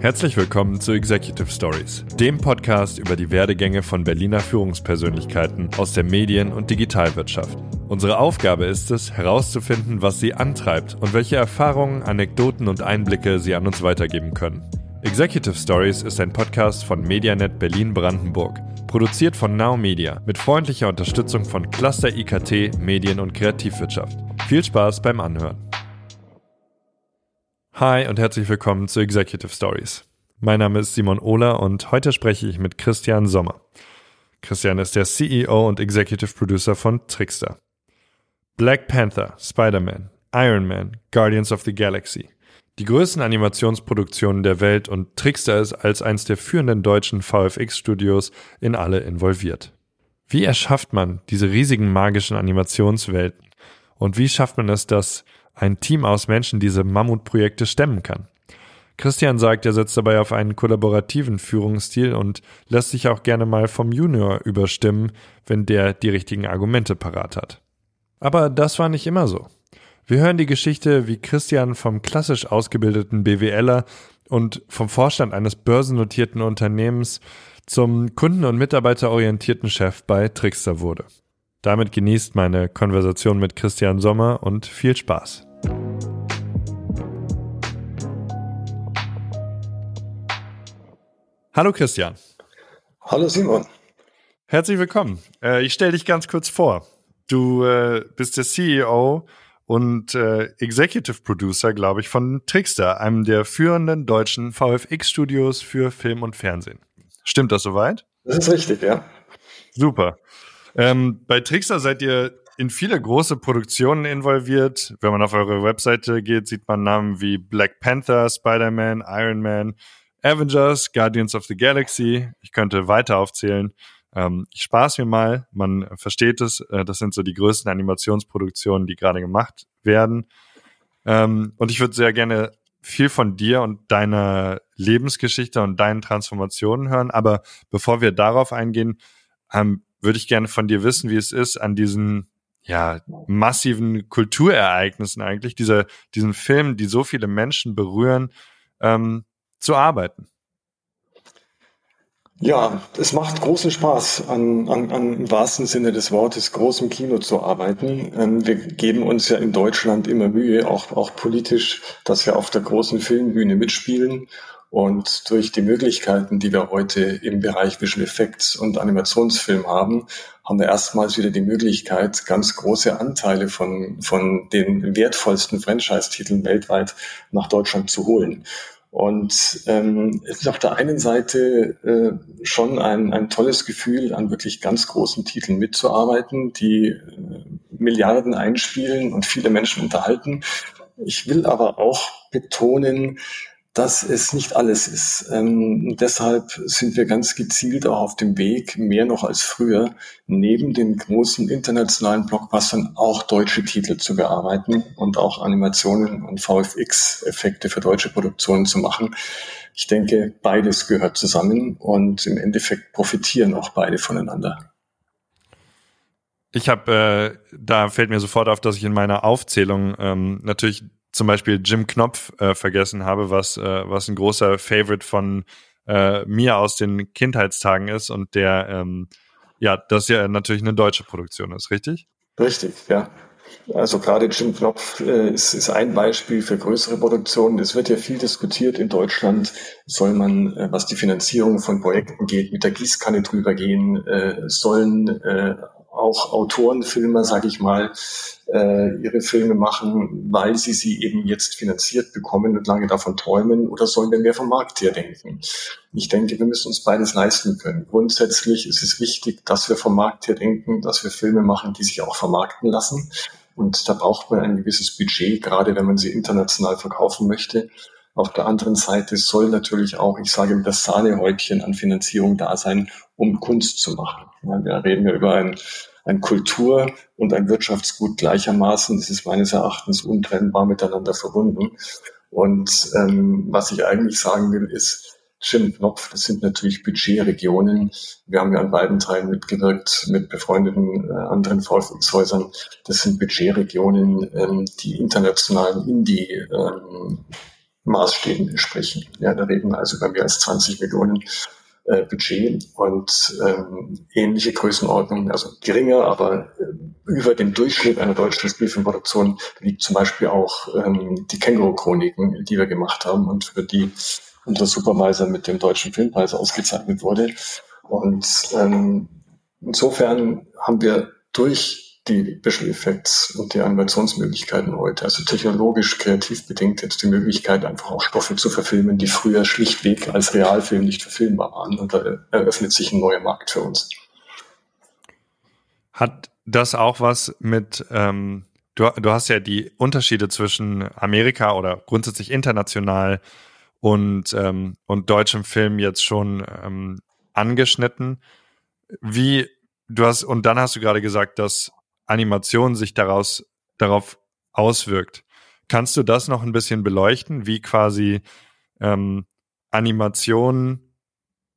Herzlich willkommen zu Executive Stories, dem Podcast über die Werdegänge von Berliner Führungspersönlichkeiten aus der Medien- und Digitalwirtschaft. Unsere Aufgabe ist es, herauszufinden, was sie antreibt und welche Erfahrungen, Anekdoten und Einblicke sie an uns weitergeben können. Executive Stories ist ein Podcast von Medianet Berlin-Brandenburg, produziert von Now Media mit freundlicher Unterstützung von Cluster IKT, Medien- und Kreativwirtschaft. Viel Spaß beim Anhören. Hi und herzlich willkommen zu Executive Stories. Mein Name ist Simon Ohler und heute spreche ich mit Christian Sommer. Christian ist der CEO und Executive Producer von Trickster. Black Panther, Spider-Man, Iron Man, Guardians of the Galaxy. Die größten Animationsproduktionen der Welt und Trickster ist als eines der führenden deutschen VFX-Studios in alle involviert. Wie erschafft man diese riesigen magischen Animationswelten? Und wie schafft man es, dass ein Team aus Menschen diese Mammutprojekte stemmen kann. Christian sagt, er setzt dabei auf einen kollaborativen Führungsstil und lässt sich auch gerne mal vom Junior überstimmen, wenn der die richtigen Argumente parat hat. Aber das war nicht immer so. Wir hören die Geschichte, wie Christian vom klassisch ausgebildeten BWLer und vom Vorstand eines börsennotierten Unternehmens zum kunden- und mitarbeiterorientierten Chef bei Trickster wurde. Damit genießt meine Konversation mit Christian Sommer und viel Spaß. Hallo Christian. Hallo Simon. Herzlich willkommen. Äh, ich stelle dich ganz kurz vor. Du äh, bist der CEO und äh, Executive Producer, glaube ich, von Trickster, einem der führenden deutschen VFX-Studios für Film und Fernsehen. Stimmt das soweit? Das ist richtig, ja. Super. Ähm, bei Trickster seid ihr in viele große Produktionen involviert. Wenn man auf eure Webseite geht, sieht man Namen wie Black Panther, Spider-Man, Iron Man, Avengers, Guardians of the Galaxy. Ich könnte weiter aufzählen. Ähm, ich spaß mir mal. Man versteht es. Äh, das sind so die größten Animationsproduktionen, die gerade gemacht werden. Ähm, und ich würde sehr gerne viel von dir und deiner Lebensgeschichte und deinen Transformationen hören. Aber bevor wir darauf eingehen, ähm, würde ich gerne von dir wissen, wie es ist, an diesen ja, massiven Kulturereignissen eigentlich, dieser, diesen Filmen, die so viele Menschen berühren, ähm, zu arbeiten? Ja, es macht großen Spaß, an, an, an im wahrsten Sinne des Wortes großem Kino zu arbeiten. Ähm, wir geben uns ja in Deutschland immer Mühe, auch, auch politisch, dass wir auf der großen Filmbühne mitspielen. Und durch die Möglichkeiten, die wir heute im Bereich Visual Effects und Animationsfilm haben, haben wir erstmals wieder die Möglichkeit, ganz große Anteile von, von den wertvollsten Franchise-Titeln weltweit nach Deutschland zu holen. Und ähm, es ist auf der einen Seite äh, schon ein, ein tolles Gefühl, an wirklich ganz großen Titeln mitzuarbeiten, die äh, Milliarden einspielen und viele Menschen unterhalten. Ich will aber auch betonen, dass es nicht alles ist. Ähm, deshalb sind wir ganz gezielt auch auf dem Weg, mehr noch als früher, neben den großen internationalen Blockbustern auch deutsche Titel zu bearbeiten und auch Animationen und VFX-Effekte für deutsche Produktionen zu machen. Ich denke, beides gehört zusammen und im Endeffekt profitieren auch beide voneinander. Ich habe, äh, da fällt mir sofort auf, dass ich in meiner Aufzählung ähm, natürlich zum Beispiel Jim Knopf äh, vergessen habe, was, äh, was ein großer Favorite von äh, mir aus den Kindheitstagen ist und der, ähm, ja, das ja natürlich eine deutsche Produktion ist, richtig? Richtig, ja. Also gerade Jim Knopf äh, ist, ist ein Beispiel für größere Produktionen. Es wird ja viel diskutiert in Deutschland. Soll man, äh, was die Finanzierung von Projekten geht, mit der Gießkanne drüber gehen? Äh, sollen äh, auch Autorenfilmer, sage ich mal, äh, ihre Filme machen, weil sie sie eben jetzt finanziert bekommen und lange davon träumen, oder sollen wir mehr vom Markt her denken? Ich denke, wir müssen uns beides leisten können. Grundsätzlich ist es wichtig, dass wir vom Markt her denken, dass wir Filme machen, die sich auch vermarkten lassen. Und da braucht man ein gewisses Budget, gerade wenn man sie international verkaufen möchte. Auf der anderen Seite soll natürlich auch, ich sage das Sahnehäubchen an Finanzierung da sein, um Kunst zu machen. Ja, wir reden ja über ein, ein Kultur- und ein Wirtschaftsgut gleichermaßen. Das ist meines Erachtens untrennbar miteinander verbunden. Und ähm, was ich eigentlich sagen will, ist, Jim Knopf, das sind natürlich Budgetregionen. Wir haben ja an beiden Teilen mitgewirkt mit befreundeten äh, anderen VFX-Häusern. Das sind Budgetregionen, ähm, die internationalen Indie ähm, entsprechen. Ja, da reden wir also über mehr als 20 Millionen äh, Budget und ähm, ähnliche Größenordnungen, also geringer, aber äh, über dem Durchschnitt einer deutschen Spielfilmproduktion liegt zum Beispiel auch ähm, die Känguru-Chroniken, die wir gemacht haben und für die unser Supervisor mit dem Deutschen Filmpreis ausgezeichnet wurde. Und ähm, insofern haben wir durch die Visual Effects und die Animationsmöglichkeiten heute, also technologisch kreativ bedingt jetzt die Möglichkeit, einfach auch Stoffe zu verfilmen, die früher schlichtweg als Realfilm nicht verfilmbar waren. Und da eröffnet sich ein neuer Markt für uns. Hat das auch was mit, ähm, du, du hast ja die Unterschiede zwischen Amerika oder grundsätzlich international und, ähm, und deutschem Film jetzt schon ähm, angeschnitten. Wie, du hast, und dann hast du gerade gesagt, dass Animation sich daraus, darauf auswirkt. Kannst du das noch ein bisschen beleuchten, wie quasi ähm, Animation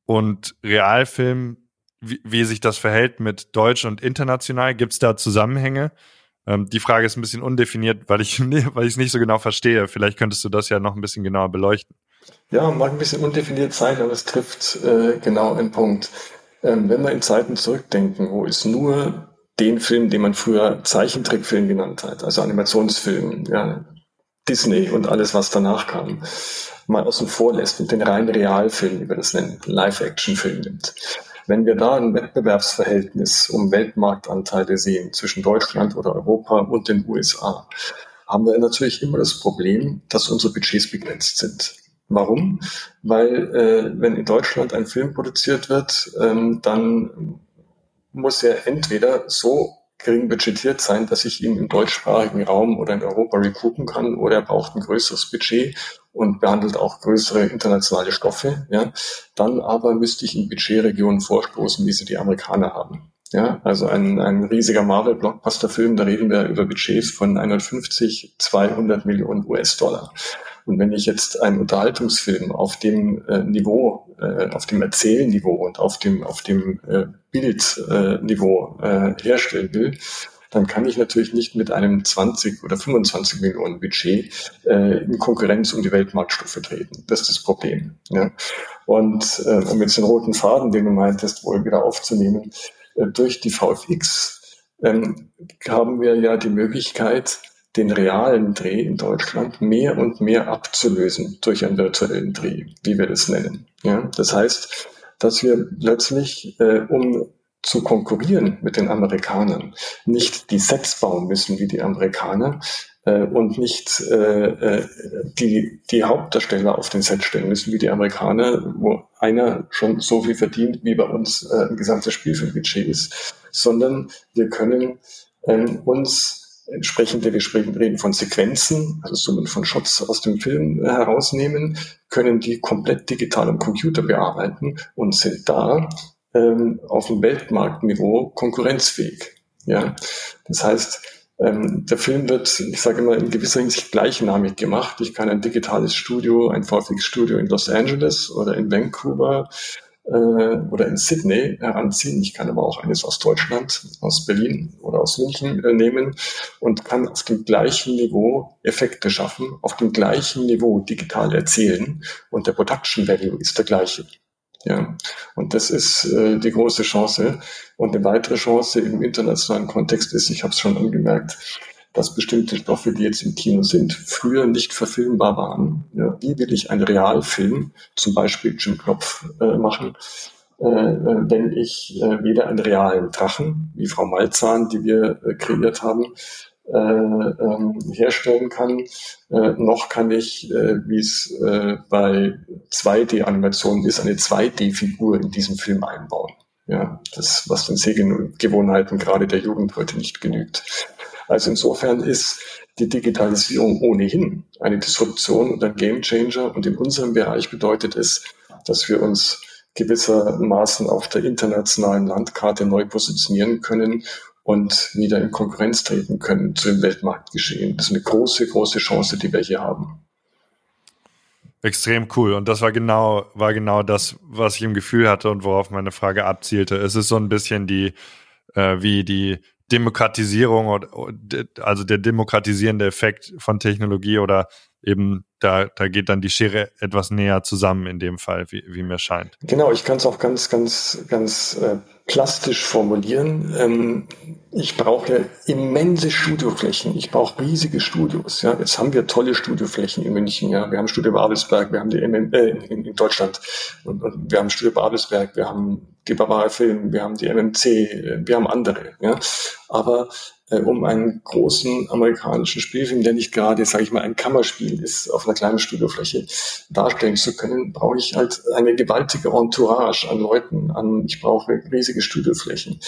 und Realfilm, wie, wie sich das verhält mit Deutsch und international? Gibt es da Zusammenhänge? Ähm, die Frage ist ein bisschen undefiniert, weil ich weil es nicht so genau verstehe. Vielleicht könntest du das ja noch ein bisschen genauer beleuchten. Ja, mag ein bisschen undefiniert sein, aber es trifft äh, genau einen Punkt. Ähm, wenn wir in Zeiten zurückdenken, wo es nur den Film, den man früher Zeichentrickfilm genannt hat, also Animationsfilm, ja, Disney und alles, was danach kam, mal außen vor lässt und den reinen Realfilm, wie wir das nennen, Live-Action-Film nimmt. Wenn wir da ein Wettbewerbsverhältnis um Weltmarktanteile sehen zwischen Deutschland oder Europa und den USA, haben wir natürlich immer das Problem, dass unsere Budgets begrenzt sind. Warum? Weil äh, wenn in Deutschland ein Film produziert wird, ähm, dann muss er entweder so gering budgetiert sein, dass ich ihn im deutschsprachigen Raum oder in Europa recoupen kann, oder er braucht ein größeres Budget und behandelt auch größere internationale Stoffe. Ja. Dann aber müsste ich in Budgetregionen vorstoßen, wie sie die Amerikaner haben. Ja, also ein, ein riesiger Marvel-Blockbuster-Film, da reden wir über Budgets von 150, 200 Millionen US-Dollar. Und wenn ich jetzt einen Unterhaltungsfilm auf dem äh, Niveau, äh, auf dem Erzählniveau und auf dem, auf dem äh, Bildniveau äh, herstellen will, dann kann ich natürlich nicht mit einem 20 oder 25 Millionen Budget äh, in Konkurrenz um die Weltmarktstufe treten. Das ist das Problem. Ja. Und äh, um jetzt den roten Faden, den du meintest, wohl wieder aufzunehmen, äh, durch die VFX ähm, haben wir ja die Möglichkeit, den realen Dreh in Deutschland mehr und mehr abzulösen durch einen virtuellen Dreh, wie wir das nennen. Ja, das heißt, dass wir plötzlich, äh, um zu konkurrieren mit den Amerikanern, nicht die Sets bauen müssen wie die Amerikaner äh, und nicht äh, äh die, die Hauptdarsteller auf den Set stellen müssen wie die Amerikaner, wo einer schon so viel verdient, wie bei uns äh, ein gesamtes Spielfilmbudget ist, sondern wir können ähm, uns entsprechende, wir sprechen, reden von Sequenzen, also Summen von Shots aus dem Film äh, herausnehmen, können die komplett digital am Computer bearbeiten und sind da ähm, auf dem Weltmarktniveau konkurrenzfähig. Ja, das heißt, ähm, der Film wird, ich sage immer, in gewisser Hinsicht gleichnamig gemacht. Ich kann ein digitales Studio, ein VFX-Studio in Los Angeles oder in Vancouver oder in Sydney heranziehen. Ich kann aber auch eines aus Deutschland, aus Berlin oder aus München äh, nehmen und kann auf dem gleichen Niveau Effekte schaffen, auf dem gleichen Niveau digital erzählen und der Production Value ist der gleiche. Ja, und das ist äh, die große Chance. Und eine weitere Chance im internationalen Kontext ist, ich habe es schon angemerkt, dass bestimmte Stoffe, die jetzt im Kino sind, früher nicht verfilmbar waren. Ja, wie will ich einen Realfilm, zum Beispiel Jim Knopf, äh, machen, äh, äh, wenn ich äh, weder einen realen Drachen, wie Frau Malzahn, die wir äh, kreiert haben, äh, ähm, herstellen kann, äh, noch kann ich, äh, wie es äh, bei 2D-Animationen ist, eine 2D-Figur in diesem Film einbauen. Ja, das, was den Sehgewohnheiten gerade der Jugend heute nicht genügt. Also insofern ist die Digitalisierung ohnehin eine Disruption und ein Gamechanger. Und in unserem Bereich bedeutet es, dass wir uns gewissermaßen auf der internationalen Landkarte neu positionieren können und wieder in Konkurrenz treten können zu dem Weltmarktgeschehen. Das ist eine große, große Chance, die wir hier haben. Extrem cool. Und das war genau, war genau das, was ich im Gefühl hatte und worauf meine Frage abzielte. Es ist so ein bisschen die, äh, wie die Demokratisierung, also der demokratisierende Effekt von Technologie oder eben da, da geht dann die Schere etwas näher zusammen in dem Fall, wie, wie mir scheint. Genau, ich kann es auch ganz, ganz, ganz äh, plastisch formulieren. Ähm, ich brauche immense Studioflächen. Ich brauche riesige Studios. Ja, jetzt haben wir tolle Studioflächen in München. Ja, wir haben Studio Babelsberg, wir haben die MM, äh, in, in, Deutschland und, und, wir haben Studio Babelsberg, wir haben die Bavaria Film, wir haben die MMC, äh, wir haben andere. Ja, aber äh, um einen großen amerikanischen Spielfilm, der nicht gerade, sage ich mal, ein Kammerspiel ist, auf einer kleinen Studiofläche darstellen zu können, brauche ich halt eine gewaltige Entourage an Leuten, an, ich brauche riesige Studioflächen.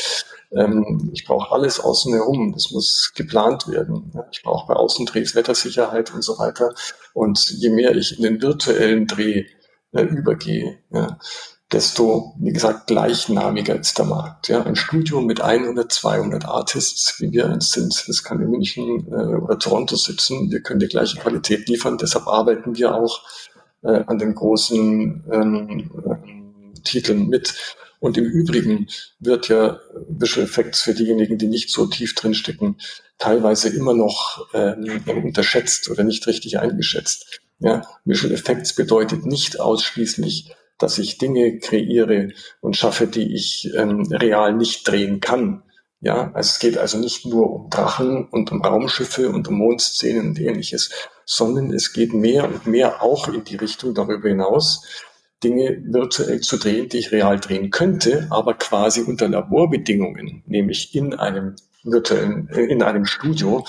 Ähm, ich brauche alles außen herum. Das muss geplant werden. Ich brauche bei Außendrehs Wettersicherheit und so weiter. Und je mehr ich in den virtuellen Dreh äh, übergehe, ja, desto, wie gesagt, gleichnamiger ist der Markt. Ja, ein Studio mit 100, 200 Artists, wie wir eins sind, das kann in München äh, oder Toronto sitzen. Wir können die gleiche Qualität liefern. Deshalb arbeiten wir auch äh, an den großen ähm, äh, Titeln mit. Und im Übrigen wird ja Visual Effects für diejenigen, die nicht so tief drinstecken, teilweise immer noch ähm, unterschätzt oder nicht richtig eingeschätzt. Ja, Visual Effects bedeutet nicht ausschließlich dass ich Dinge kreiere und schaffe, die ich ähm, real nicht drehen kann. Ja, also es geht also nicht nur um Drachen und um Raumschiffe und um Mondszenen und ähnliches, sondern es geht mehr und mehr auch in die Richtung darüber hinaus, Dinge virtuell zu drehen, die ich real drehen könnte, aber quasi unter Laborbedingungen, nämlich in einem virtuellen, in einem Studio,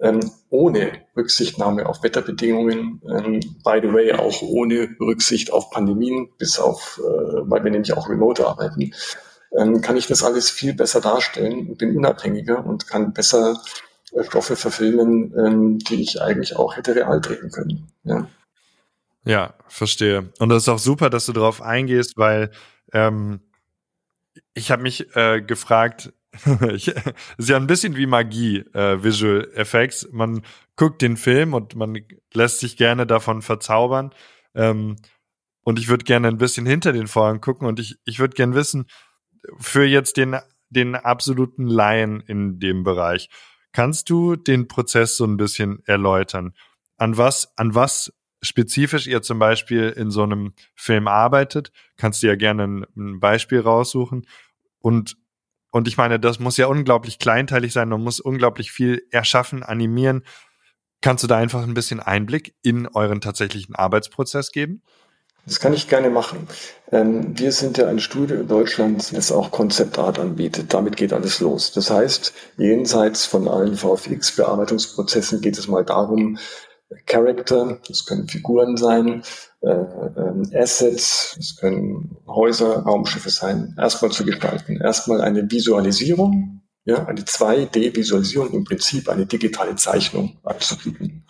ähm, ohne Rücksichtnahme auf Wetterbedingungen, ähm, by the way auch ohne Rücksicht auf Pandemien, bis auf, äh, weil wir nämlich auch remote arbeiten, ähm, kann ich das alles viel besser darstellen und bin unabhängiger und kann besser äh, Stoffe verfilmen, ähm, die ich eigentlich auch hätte real drehen können. Ja. Ja, verstehe. Und das ist auch super, dass du darauf eingehst, weil ähm, ich habe mich äh, gefragt, ich, ist ja ein bisschen wie Magie, äh, Visual Effects. Man guckt den Film und man lässt sich gerne davon verzaubern. Ähm, und ich würde gerne ein bisschen hinter den Vorhang gucken und ich, ich würde gerne wissen, für jetzt den, den absoluten Laien in dem Bereich, kannst du den Prozess so ein bisschen erläutern? An was, an was spezifisch ihr zum Beispiel in so einem Film arbeitet? Kannst du ja gerne ein, ein Beispiel raussuchen und und ich meine, das muss ja unglaublich kleinteilig sein, man muss unglaublich viel erschaffen, animieren. Kannst du da einfach ein bisschen Einblick in euren tatsächlichen Arbeitsprozess geben? Das kann ich gerne machen. Ähm, wir sind ja ein Studio in Deutschland, das auch Konzeptart anbietet. Damit geht alles los. Das heißt, jenseits von allen VFX-Bearbeitungsprozessen geht es mal darum, Character, das können Figuren sein, Assets, das können Häuser, Raumschiffe sein, erstmal zu gestalten. Erstmal eine Visualisierung, ja, eine 2D-Visualisierung, im Prinzip eine digitale Zeichnung anzubieten.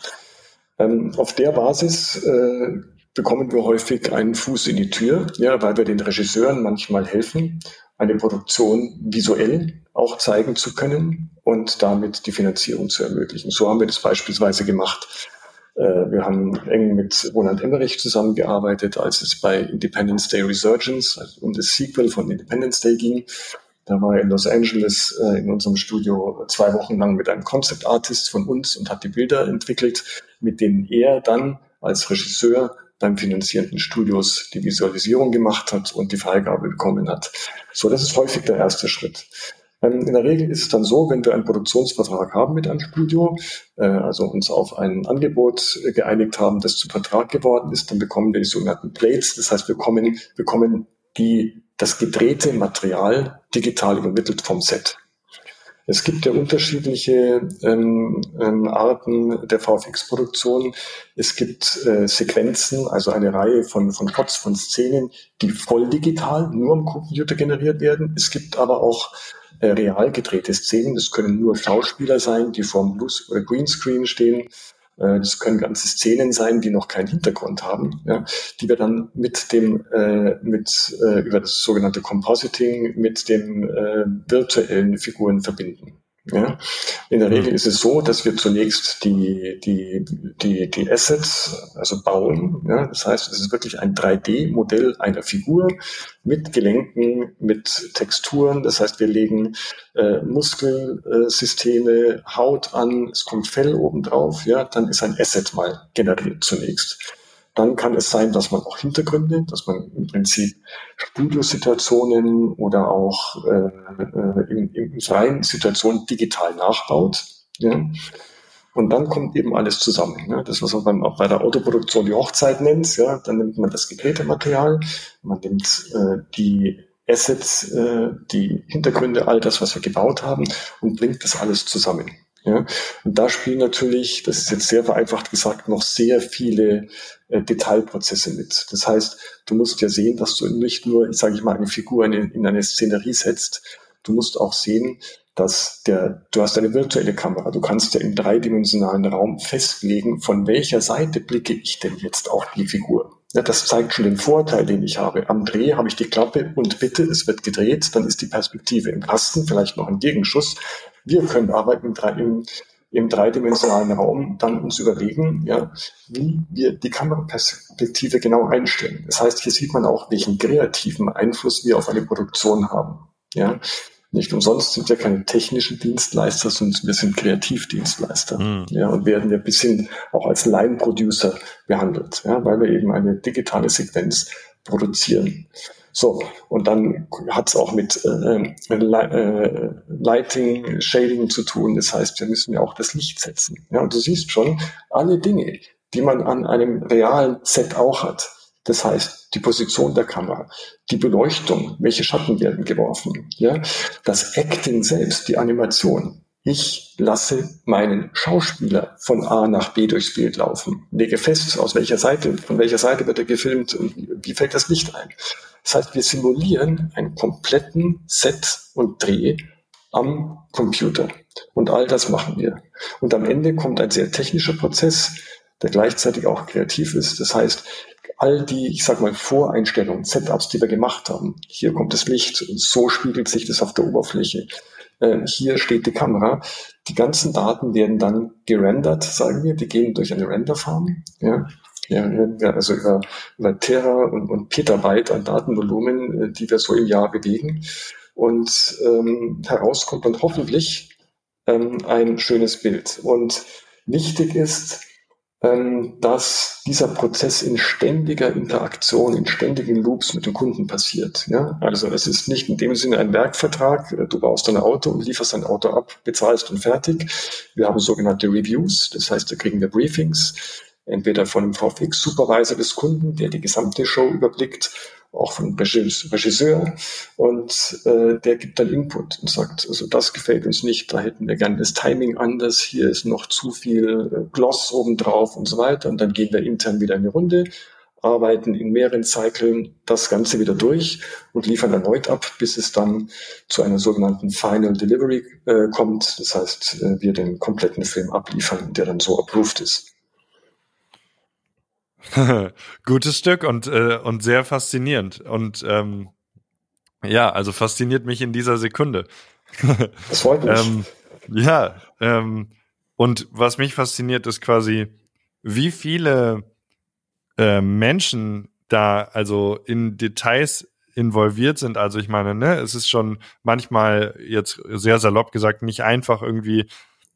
Ähm, auf der Basis äh, bekommen wir häufig einen Fuß in die Tür, ja, weil wir den Regisseuren manchmal helfen, eine Produktion visuell auch zeigen zu können und damit die Finanzierung zu ermöglichen. So haben wir das beispielsweise gemacht äh, wir haben eng mit Roland Emmerich zusammengearbeitet, als es bei Independence Day Resurgence also um das Sequel von Independence Day ging. Da war er in Los Angeles äh, in unserem Studio zwei Wochen lang mit einem Concept Artist von uns und hat die Bilder entwickelt, mit denen er dann als Regisseur beim finanzierenden Studios die Visualisierung gemacht hat und die Freigabe bekommen hat. So, das ist häufig der erste Schritt. Ähm, in der Regel ist es dann so, wenn wir einen Produktionsvertrag haben mit einem Studio, äh, also uns auf ein Angebot geeinigt haben, das zum Vertrag geworden ist, dann bekommen wir die sogenannten Plates. Das heißt, wir bekommen, bekommen die, das gedrehte Material digital übermittelt vom Set. Es gibt ja unterschiedliche ähm, ähm, Arten der VFX-Produktion. Es gibt äh, Sequenzen, also eine Reihe von, von Cots, von Szenen, die voll digital nur am Computer generiert werden. Es gibt aber auch äh, real gedrehte Szenen. Das können nur Schauspieler sein, die vorm Blues- oder Greenscreen stehen. Äh, das können ganze Szenen sein, die noch keinen Hintergrund haben, ja, die wir dann mit dem, äh, mit, äh, über das sogenannte Compositing mit den äh, virtuellen Figuren verbinden. Ja? In der Regel ist es so, dass wir zunächst die, die, die, die Assets also bauen. Ja? Das heißt, es ist wirklich ein 3D-Modell einer Figur mit Gelenken, mit Texturen. Das heißt, wir legen äh, Muskelsysteme, Haut an, es kommt Fell obendrauf. Ja? Dann ist ein Asset mal generiert zunächst. Dann kann es sein, dass man auch Hintergründe, dass man im Prinzip Studiosituationen oder auch äh, äh, in, in freien Situationen digital nachbaut. Ja. Und dann kommt eben alles zusammen. Ja. Das, was man beim, auch bei der Autoproduktion die Hochzeit nennt, ja, dann nimmt man das gedrehte Material, man nimmt äh, die Assets, äh, die Hintergründe, all das, was wir gebaut haben und bringt das alles zusammen. Ja? Und da spielen natürlich, das ist jetzt sehr vereinfacht gesagt, noch sehr viele äh, Detailprozesse mit. Das heißt, du musst ja sehen, dass du nicht nur, sage ich mal, eine Figur in, in eine Szenerie setzt, du musst auch sehen, dass der, du hast eine virtuelle Kamera, du kannst ja im dreidimensionalen Raum festlegen, von welcher Seite blicke ich denn jetzt auf die Figur. Ja, das zeigt schon den Vorteil, den ich habe. Am Dreh habe ich die Klappe und bitte, es wird gedreht, dann ist die Perspektive im Kasten, vielleicht noch ein Gegenschuss. Wir können aber im, im, im dreidimensionalen Raum dann uns überlegen, ja, wie wir die Kameraperspektive genau einstellen. Das heißt, hier sieht man auch, welchen kreativen Einfluss wir auf eine Produktion haben. Ja, nicht umsonst sind wir keine technischen Dienstleister, sondern wir sind Kreativdienstleister. Mhm. Ja, und werden ja bis hin auch als Line-Producer behandelt, ja, weil wir eben eine digitale Sequenz produzieren. So, und dann hat es auch mit äh, äh, Lighting, Shading zu tun. Das heißt, wir müssen ja auch das Licht setzen. Ja, und du siehst schon, alle Dinge, die man an einem realen Set auch hat. Das heißt, die Position der Kamera, die Beleuchtung, welche Schatten werden geworfen, ja, das Acting selbst, die Animation. Ich lasse meinen Schauspieler von A nach B durchs Bild laufen, lege fest, aus welcher Seite, von welcher Seite wird er gefilmt und wie fällt das Licht ein. Das heißt, wir simulieren einen kompletten Set und Dreh am Computer. Und all das machen wir. Und am Ende kommt ein sehr technischer Prozess, der gleichzeitig auch kreativ ist. Das heißt, all die, ich sag mal, Voreinstellungen, Setups, die wir gemacht haben, hier kommt das Licht, so spiegelt sich das auf der Oberfläche. Äh, hier steht die Kamera. Die ganzen Daten werden dann gerendert, sagen wir. Die gehen durch eine Renderfarm. Ja. Ja, also über, über Terra und, und Petabyte an Datenvolumen, äh, die wir so im Jahr bewegen. Und ähm, herauskommt dann hoffentlich ähm, ein schönes Bild. Und wichtig ist, dass dieser Prozess in ständiger Interaktion, in ständigen Loops mit dem Kunden passiert. Ja? Also es ist nicht in dem Sinne ein Werkvertrag, du baust dein Auto und lieferst dein Auto ab, bezahlst und fertig. Wir haben sogenannte Reviews, das heißt, da kriegen wir Briefings, entweder von dem VFX-Supervisor des Kunden, der die gesamte Show überblickt, auch von Regisseur und äh, der gibt dann Input und sagt, also das gefällt uns nicht, da hätten wir gerne das Timing anders, hier ist noch zu viel äh, Gloss obendrauf und so weiter und dann gehen wir intern wieder eine Runde, arbeiten in mehreren Zyklen das Ganze wieder durch und liefern erneut ab, bis es dann zu einer sogenannten Final Delivery äh, kommt. Das heißt, äh, wir den kompletten Film abliefern, der dann so approved ist. Gutes Stück und, äh, und sehr faszinierend. Und ähm, ja, also fasziniert mich in dieser Sekunde. Das freut mich. ähm, ja, ähm, und was mich fasziniert, ist quasi, wie viele äh, Menschen da also in Details involviert sind. Also ich meine, ne, es ist schon manchmal jetzt sehr salopp gesagt nicht einfach irgendwie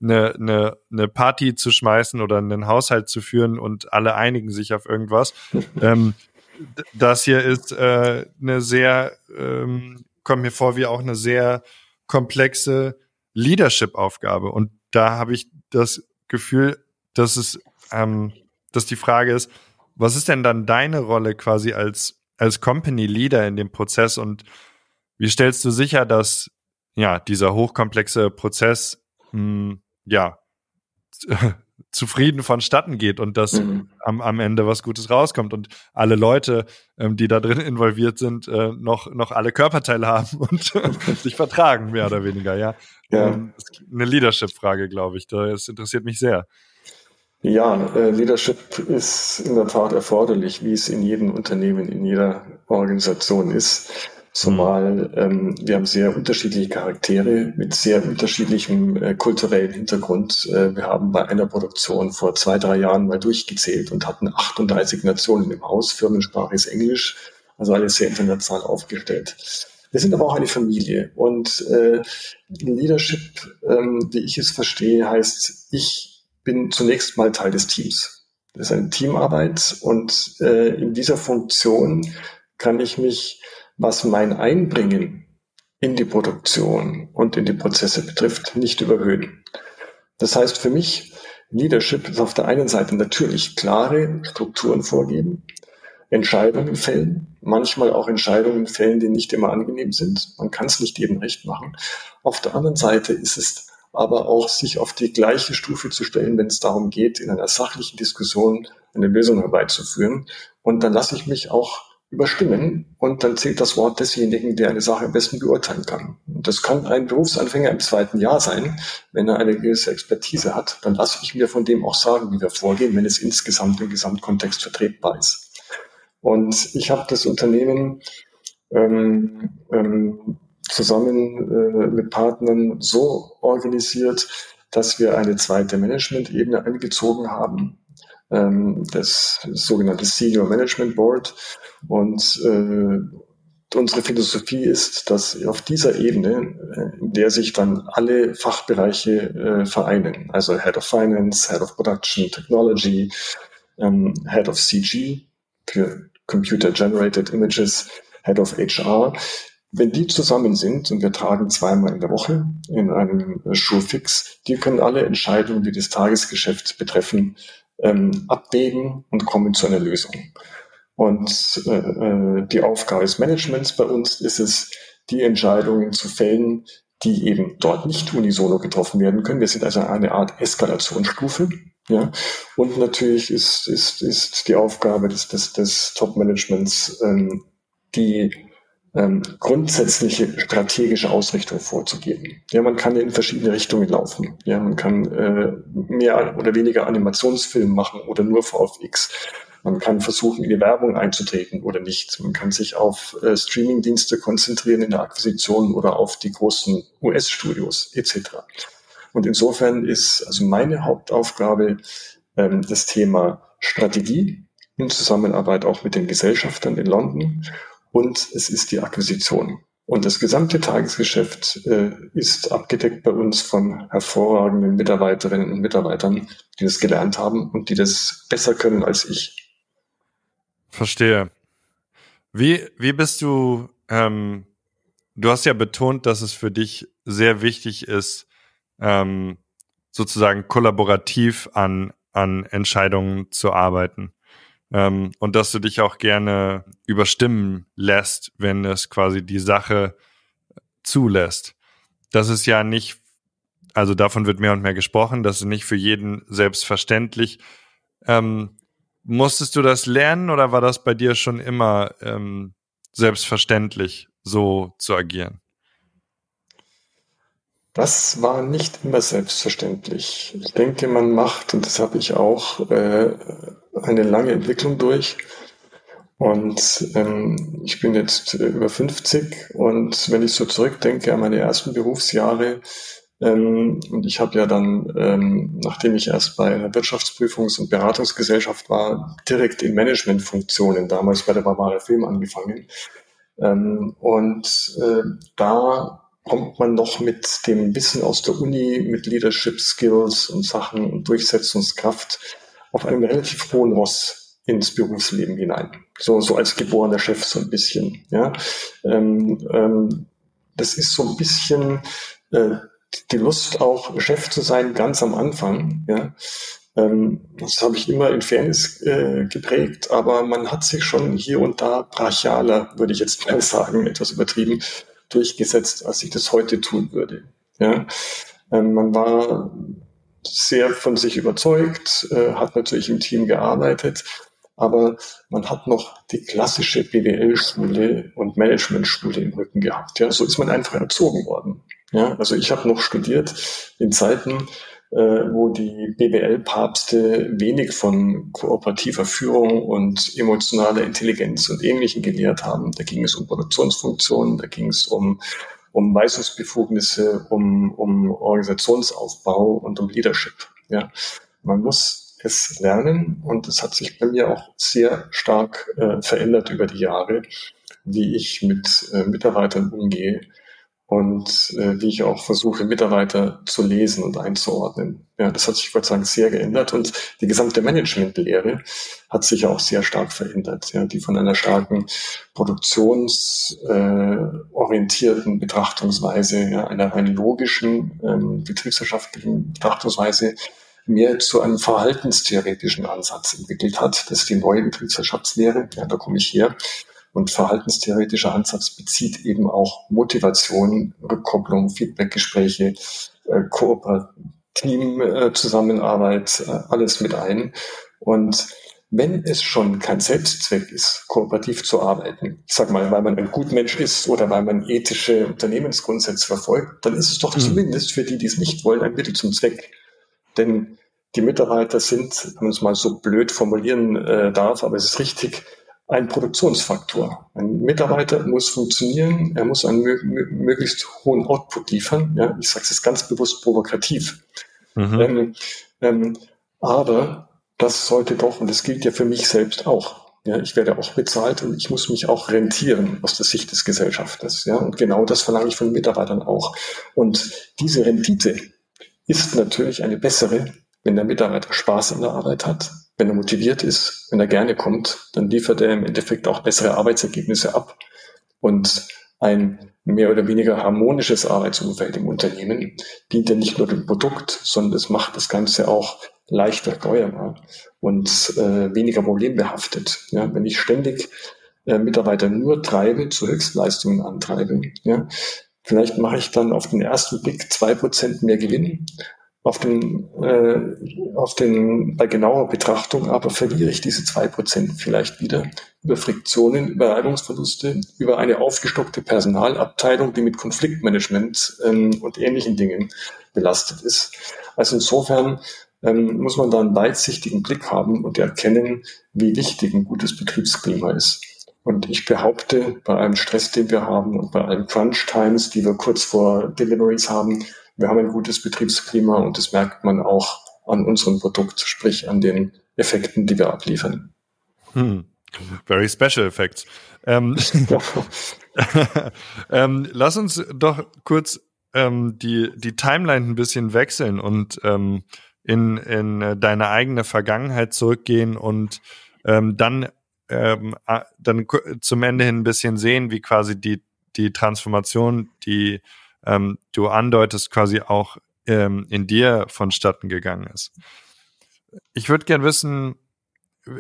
eine, eine, eine Party zu schmeißen oder einen Haushalt zu führen und alle einigen sich auf irgendwas. ähm, das hier ist äh, eine sehr, ähm, kommt mir vor wie auch eine sehr komplexe Leadership-Aufgabe. Und da habe ich das Gefühl, dass es, ähm, dass die Frage ist, was ist denn dann deine Rolle quasi als, als Company Leader in dem Prozess und wie stellst du sicher, dass ja dieser hochkomplexe Prozess mh, hm, ja, zufrieden vonstatten geht und dass mhm. am, am Ende was Gutes rauskommt und alle Leute, ähm, die da drin involviert sind, äh, noch, noch alle Körperteile haben und sich vertragen, mehr oder weniger, ja. ja. Ähm, eine Leadership-Frage, glaube ich. Das interessiert mich sehr. Ja, äh, Leadership ist in der Tat erforderlich, wie es in jedem Unternehmen, in jeder Organisation ist. Zumal ähm, wir haben sehr unterschiedliche Charaktere mit sehr unterschiedlichem äh, kulturellen Hintergrund. Äh, wir haben bei einer Produktion vor zwei, drei Jahren mal durchgezählt und hatten 38 Nationen im Haus. Firmensprache ist Englisch, also alles sehr international aufgestellt. Wir sind aber auch eine Familie und äh, Leadership, ähm, wie ich es verstehe, heißt, ich bin zunächst mal Teil des Teams. Das ist eine Teamarbeit und äh, in dieser Funktion kann ich mich was mein Einbringen in die Produktion und in die Prozesse betrifft, nicht überhöhen. Das heißt für mich, Leadership ist auf der einen Seite natürlich klare Strukturen vorgeben, Entscheidungen fällen, manchmal auch Entscheidungen fällen, die nicht immer angenehm sind. Man kann es nicht jedem recht machen. Auf der anderen Seite ist es aber auch, sich auf die gleiche Stufe zu stellen, wenn es darum geht, in einer sachlichen Diskussion eine Lösung herbeizuführen. Und dann lasse ich mich auch überstimmen und dann zählt das Wort desjenigen, der eine Sache am besten beurteilen kann. Und das kann ein Berufsanfänger im zweiten Jahr sein, wenn er eine gewisse Expertise hat, dann lasse ich mir von dem auch sagen, wie wir vorgehen, wenn es insgesamt im Gesamtkontext vertretbar ist. Und ich habe das Unternehmen ähm, ähm, zusammen äh, mit Partnern so organisiert, dass wir eine zweite Management-Ebene eingezogen haben, ähm, das sogenannte Senior Management Board. Und äh, unsere Philosophie ist, dass auf dieser Ebene, äh, in der sich dann alle Fachbereiche äh, vereinen, also Head of Finance, Head of Production, Technology, ähm, Head of CG für Computer Generated Images, Head of HR, wenn die zusammen sind und wir tragen zweimal in der Woche in einem Schulfix, die können alle Entscheidungen, die das Tagesgeschäft betreffen, ähm, abwägen und kommen zu einer Lösung. Und äh, äh, die Aufgabe des Managements bei uns ist es, die Entscheidungen zu fällen, die eben dort nicht unisono getroffen werden können. Wir sind also eine Art Eskalationsstufe. Ja? Und natürlich ist, ist, ist die Aufgabe des, des, des Top-Managements, ähm, die ähm, grundsätzliche strategische Ausrichtung vorzugeben. Ja, man kann in verschiedene Richtungen laufen. Ja, man kann äh, mehr oder weniger Animationsfilm machen oder nur VFX. Man kann versuchen, in die Werbung einzutreten oder nicht. Man kann sich auf äh, Streaming-Dienste konzentrieren in der Akquisition oder auf die großen US-Studios etc. Und insofern ist also meine Hauptaufgabe ähm, das Thema Strategie in Zusammenarbeit auch mit den Gesellschaftern in London und es ist die Akquisition. Und das gesamte Tagesgeschäft äh, ist abgedeckt bei uns von hervorragenden Mitarbeiterinnen und Mitarbeitern, die das gelernt haben und die das besser können als ich. Verstehe. Wie, wie bist du, ähm, du hast ja betont, dass es für dich sehr wichtig ist, ähm, sozusagen kollaborativ an, an Entscheidungen zu arbeiten. Ähm, und dass du dich auch gerne überstimmen lässt, wenn es quasi die Sache zulässt. Das ist ja nicht, also davon wird mehr und mehr gesprochen, das ist nicht für jeden selbstverständlich. Ähm, musstest du das lernen oder war das bei dir schon immer ähm, selbstverständlich, so zu agieren? Das war nicht immer selbstverständlich. Ich denke, man macht, und das habe ich auch, äh, eine lange Entwicklung durch. Und ähm, ich bin jetzt über 50 und wenn ich so zurückdenke an meine ersten Berufsjahre, ähm, und ich habe ja dann, ähm, nachdem ich erst bei einer Wirtschaftsprüfungs- und Beratungsgesellschaft war, direkt in Managementfunktionen, damals bei der Barbara Film angefangen. Ähm, und äh, da kommt man noch mit dem Wissen aus der Uni, mit Leadership Skills und Sachen und Durchsetzungskraft auf einem relativ hohen Ross ins Berufsleben hinein. So, so als geborener Chef so ein bisschen. Ja, ähm, ähm, das ist so ein bisschen äh, die Lust auch Chef zu sein ganz am Anfang. Ja, ähm, das habe ich immer in Fairness äh, geprägt, aber man hat sich schon hier und da brachialer, würde ich jetzt mal sagen, etwas übertrieben, durchgesetzt, als ich das heute tun würde. Ja? Ähm, man war sehr von sich überzeugt, äh, hat natürlich im Team gearbeitet, aber man hat noch die klassische BWL-Schule und Management-Schule im Rücken gehabt. Ja, so ist man einfach erzogen worden. Ja, also ich habe noch studiert in Zeiten, wo die BWL-Papste wenig von kooperativer Führung und emotionaler Intelligenz und Ähnlichem gelehrt haben. Da ging es um Produktionsfunktionen, da ging es um um Weisungsbefugnisse, um, um Organisationsaufbau und um Leadership. Ja. Man muss es lernen und es hat sich bei mir auch sehr stark äh, verändert über die Jahre, wie ich mit äh, Mitarbeitern umgehe und äh, wie ich auch versuche, Mitarbeiter zu lesen und einzuordnen. Ja, das hat sich Gott sei Dank sehr geändert und die gesamte Managementlehre hat sich auch sehr stark verändert, ja, die von einer starken produktionsorientierten äh, Betrachtungsweise, ja, einer rein logischen ähm, betriebswirtschaftlichen Betrachtungsweise mehr zu einem verhaltenstheoretischen Ansatz entwickelt hat. Das ist die neue Betriebswirtschaftslehre, ja, da komme ich her. Und verhaltenstheoretischer Ansatz bezieht eben auch Motivation, Rückkopplung, Feedbackgespräche, äh, Teamzusammenarbeit, äh, alles mit ein. Und wenn es schon kein Selbstzweck ist, kooperativ zu arbeiten, ich sag mal, weil man ein Gutmensch ist oder weil man ethische Unternehmensgrundsätze verfolgt, dann ist es doch mhm. zumindest für die, die es nicht wollen, ein Mittel zum Zweck. Denn die Mitarbeiter sind, wenn man es mal so blöd formulieren äh, darf, aber es ist richtig, ein Produktionsfaktor. Ein Mitarbeiter muss funktionieren, er muss einen möglichst hohen Output liefern. Ja, ich sage es ganz bewusst provokativ. Mhm. Ähm, ähm, aber das sollte doch, und das gilt ja für mich selbst auch, ja, ich werde auch bezahlt und ich muss mich auch rentieren aus der Sicht des Gesellschafters. Ja, und genau das verlange ich von Mitarbeitern auch. Und diese Rendite ist natürlich eine bessere, wenn der Mitarbeiter Spaß an der Arbeit hat, wenn er motiviert ist, wenn er gerne kommt, dann liefert er im Endeffekt auch bessere Arbeitsergebnisse ab. Und ein mehr oder weniger harmonisches Arbeitsumfeld im Unternehmen dient ja nicht nur dem Produkt, sondern es macht das Ganze auch leichter steuerbar und äh, weniger problembehaftet. Ja, wenn ich ständig äh, Mitarbeiter nur treibe, zu Höchstleistungen antreibe, ja, vielleicht mache ich dann auf den ersten Blick zwei Prozent mehr Gewinn, auf den, äh, auf den, bei genauer Betrachtung aber verliere ich diese zwei Prozent vielleicht wieder über Friktionen, über Reibungsverluste, über eine aufgestockte Personalabteilung, die mit Konfliktmanagement ähm, und ähnlichen Dingen belastet ist. Also insofern ähm, muss man da einen weitsichtigen Blick haben und erkennen, wie wichtig ein gutes Betriebsklima ist. Und ich behaupte, bei allem Stress, den wir haben und bei allen Crunch Times, die wir kurz vor Deliveries haben, wir haben ein gutes Betriebsklima und das merkt man auch an unserem Produkt, sprich an den Effekten, die wir abliefern. Hm. Very special effects. Ähm, ähm, lass uns doch kurz ähm, die, die Timeline ein bisschen wechseln und ähm, in, in deine eigene Vergangenheit zurückgehen und ähm, dann, ähm, dann zum Ende hin ein bisschen sehen, wie quasi die, die Transformation, die ähm, du andeutest, quasi auch ähm, in dir vonstatten gegangen ist. Ich würde gern wissen,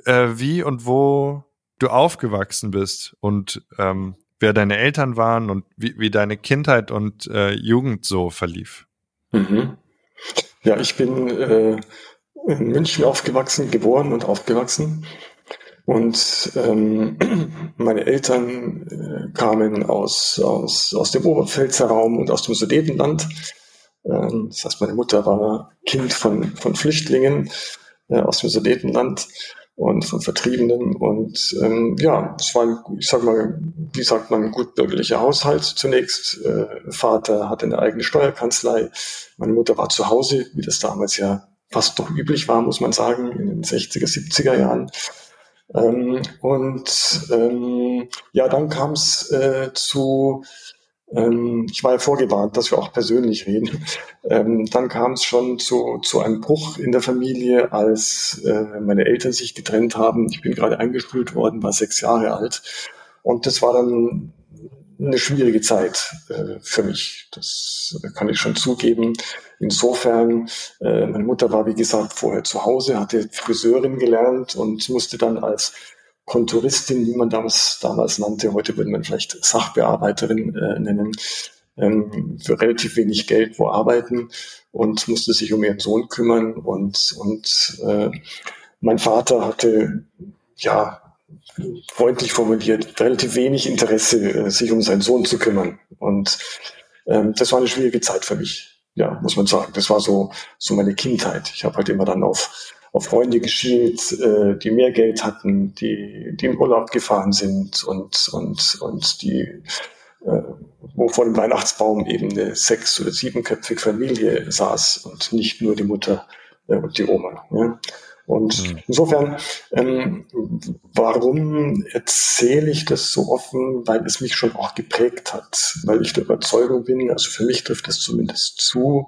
äh, wie und wo du aufgewachsen bist und ähm, wer deine Eltern waren und wie, wie deine Kindheit und äh, Jugend so verlief. Mhm. Ja, ich bin äh, in München aufgewachsen, geboren und aufgewachsen. Und ähm, meine Eltern äh, kamen aus, aus, aus dem Oberpfälzer Raum und aus dem Sudetenland. Ähm, das heißt, meine Mutter war Kind von, von Flüchtlingen äh, aus dem Sudetenland und von Vertriebenen. Und ähm, ja, es war, ich sag mal, wie sagt man, ein gut Haushalt zunächst. Äh, Vater hatte eine eigene Steuerkanzlei. Meine Mutter war zu Hause, wie das damals ja fast doch üblich war, muss man sagen, in den 60er, 70er Jahren. Ähm, und ähm, ja, dann kam es äh, zu, ähm, ich war ja vorgewarnt, dass wir auch persönlich reden. Ähm, dann kam es schon zu, zu einem Bruch in der Familie, als äh, meine Eltern sich getrennt haben. Ich bin gerade eingeschult worden, war sechs Jahre alt. Und das war dann eine schwierige Zeit äh, für mich. Das kann ich schon zugeben. Insofern, äh, meine Mutter war, wie gesagt, vorher zu Hause, hatte Friseurin gelernt und musste dann als Konturistin, wie man damals, damals nannte, heute würde man vielleicht Sachbearbeiterin äh, nennen, ähm, für relativ wenig Geld wo arbeiten und musste sich um ihren Sohn kümmern und, und äh, mein Vater hatte ja freundlich formuliert, relativ wenig Interesse, äh, sich um seinen Sohn zu kümmern. Und ähm, das war eine schwierige Zeit für mich. ja, muss man sagen, das war so, so meine Kindheit. Ich habe halt immer dann auf, auf Freunde geschielt, äh, die mehr Geld hatten, die, die im Urlaub gefahren sind und, und, und die, äh, wo vor dem Weihnachtsbaum eben eine sechs- oder siebenköpfige Familie saß und nicht nur die Mutter äh, und die Oma. Ja. Und mhm. insofern, ähm, warum erzähle ich das so offen? Weil es mich schon auch geprägt hat, weil ich der Überzeugung bin, also für mich trifft es zumindest zu,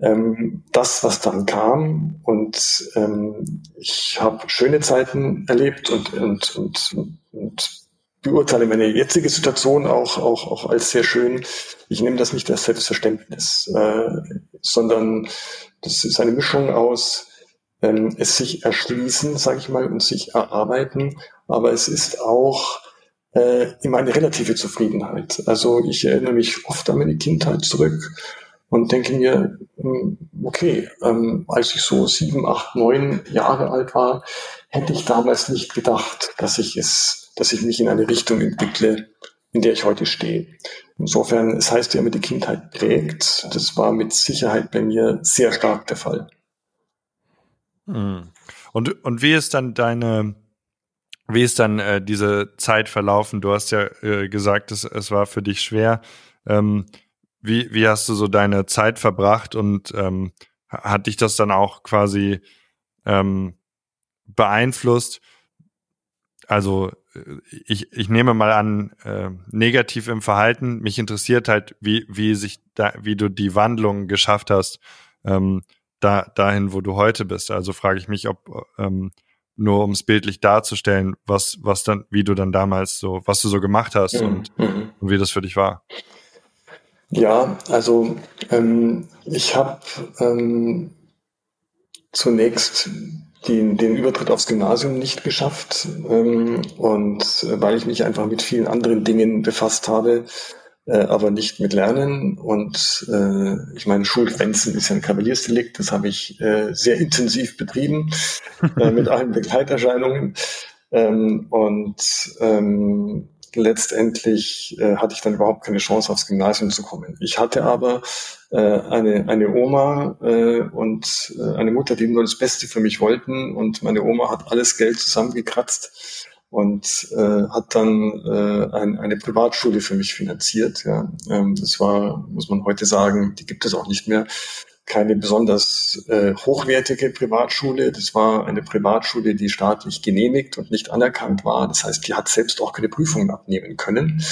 ähm, das, was dann kam. Und ähm, ich habe schöne Zeiten erlebt und, und, und, und beurteile meine jetzige Situation auch, auch, auch als sehr schön. Ich nehme das nicht als Selbstverständnis, äh, sondern das ist eine Mischung aus ähm, es sich erschließen, sage ich mal, und sich erarbeiten. Aber es ist auch äh, immer eine relative Zufriedenheit. Also ich erinnere mich oft an meine Kindheit zurück und denke mir, hm, okay, ähm, als ich so sieben, acht, neun Jahre alt war, hätte ich damals nicht gedacht, dass ich es, dass ich mich in eine Richtung entwickle, in der ich heute stehe. Insofern, es heißt ja immer, die Kindheit prägt. Das war mit Sicherheit bei mir sehr stark der Fall. Hm. Und, und wie ist dann deine, wie ist dann äh, diese Zeit verlaufen? Du hast ja äh, gesagt, es, es war für dich schwer. Ähm, wie, wie hast du so deine Zeit verbracht und ähm, hat dich das dann auch quasi ähm, beeinflusst? Also äh, ich, ich nehme mal an, äh, negativ im Verhalten. Mich interessiert halt, wie, wie sich da, wie du die Wandlung geschafft hast. Ähm, da, dahin, wo du heute bist. Also frage ich mich, ob ähm, nur um es bildlich darzustellen, was, was dann, wie du dann damals so, was du so gemacht hast mhm. und, mhm. und, wie das für dich war. Ja, also ähm, ich habe ähm, zunächst den, den Übertritt aufs Gymnasium nicht geschafft ähm, und äh, weil ich mich einfach mit vielen anderen Dingen befasst habe, aber nicht mit Lernen. Und äh, ich meine, Schulgrenzen ist ja ein Kavaliersdelikt, das habe ich äh, sehr intensiv betrieben, äh, mit allen Begleiterscheinungen. Ähm, und ähm, letztendlich äh, hatte ich dann überhaupt keine Chance, aufs Gymnasium zu kommen. Ich hatte aber äh, eine, eine Oma äh, und äh, eine Mutter, die nur das Beste für mich wollten. Und meine Oma hat alles Geld zusammengekratzt und äh, hat dann äh, ein, eine Privatschule für mich finanziert. Ja. Ähm, das war, muss man heute sagen, die gibt es auch nicht mehr. Keine besonders äh, hochwertige Privatschule. Das war eine Privatschule, die staatlich genehmigt und nicht anerkannt war. Das heißt, die hat selbst auch keine Prüfungen abnehmen können.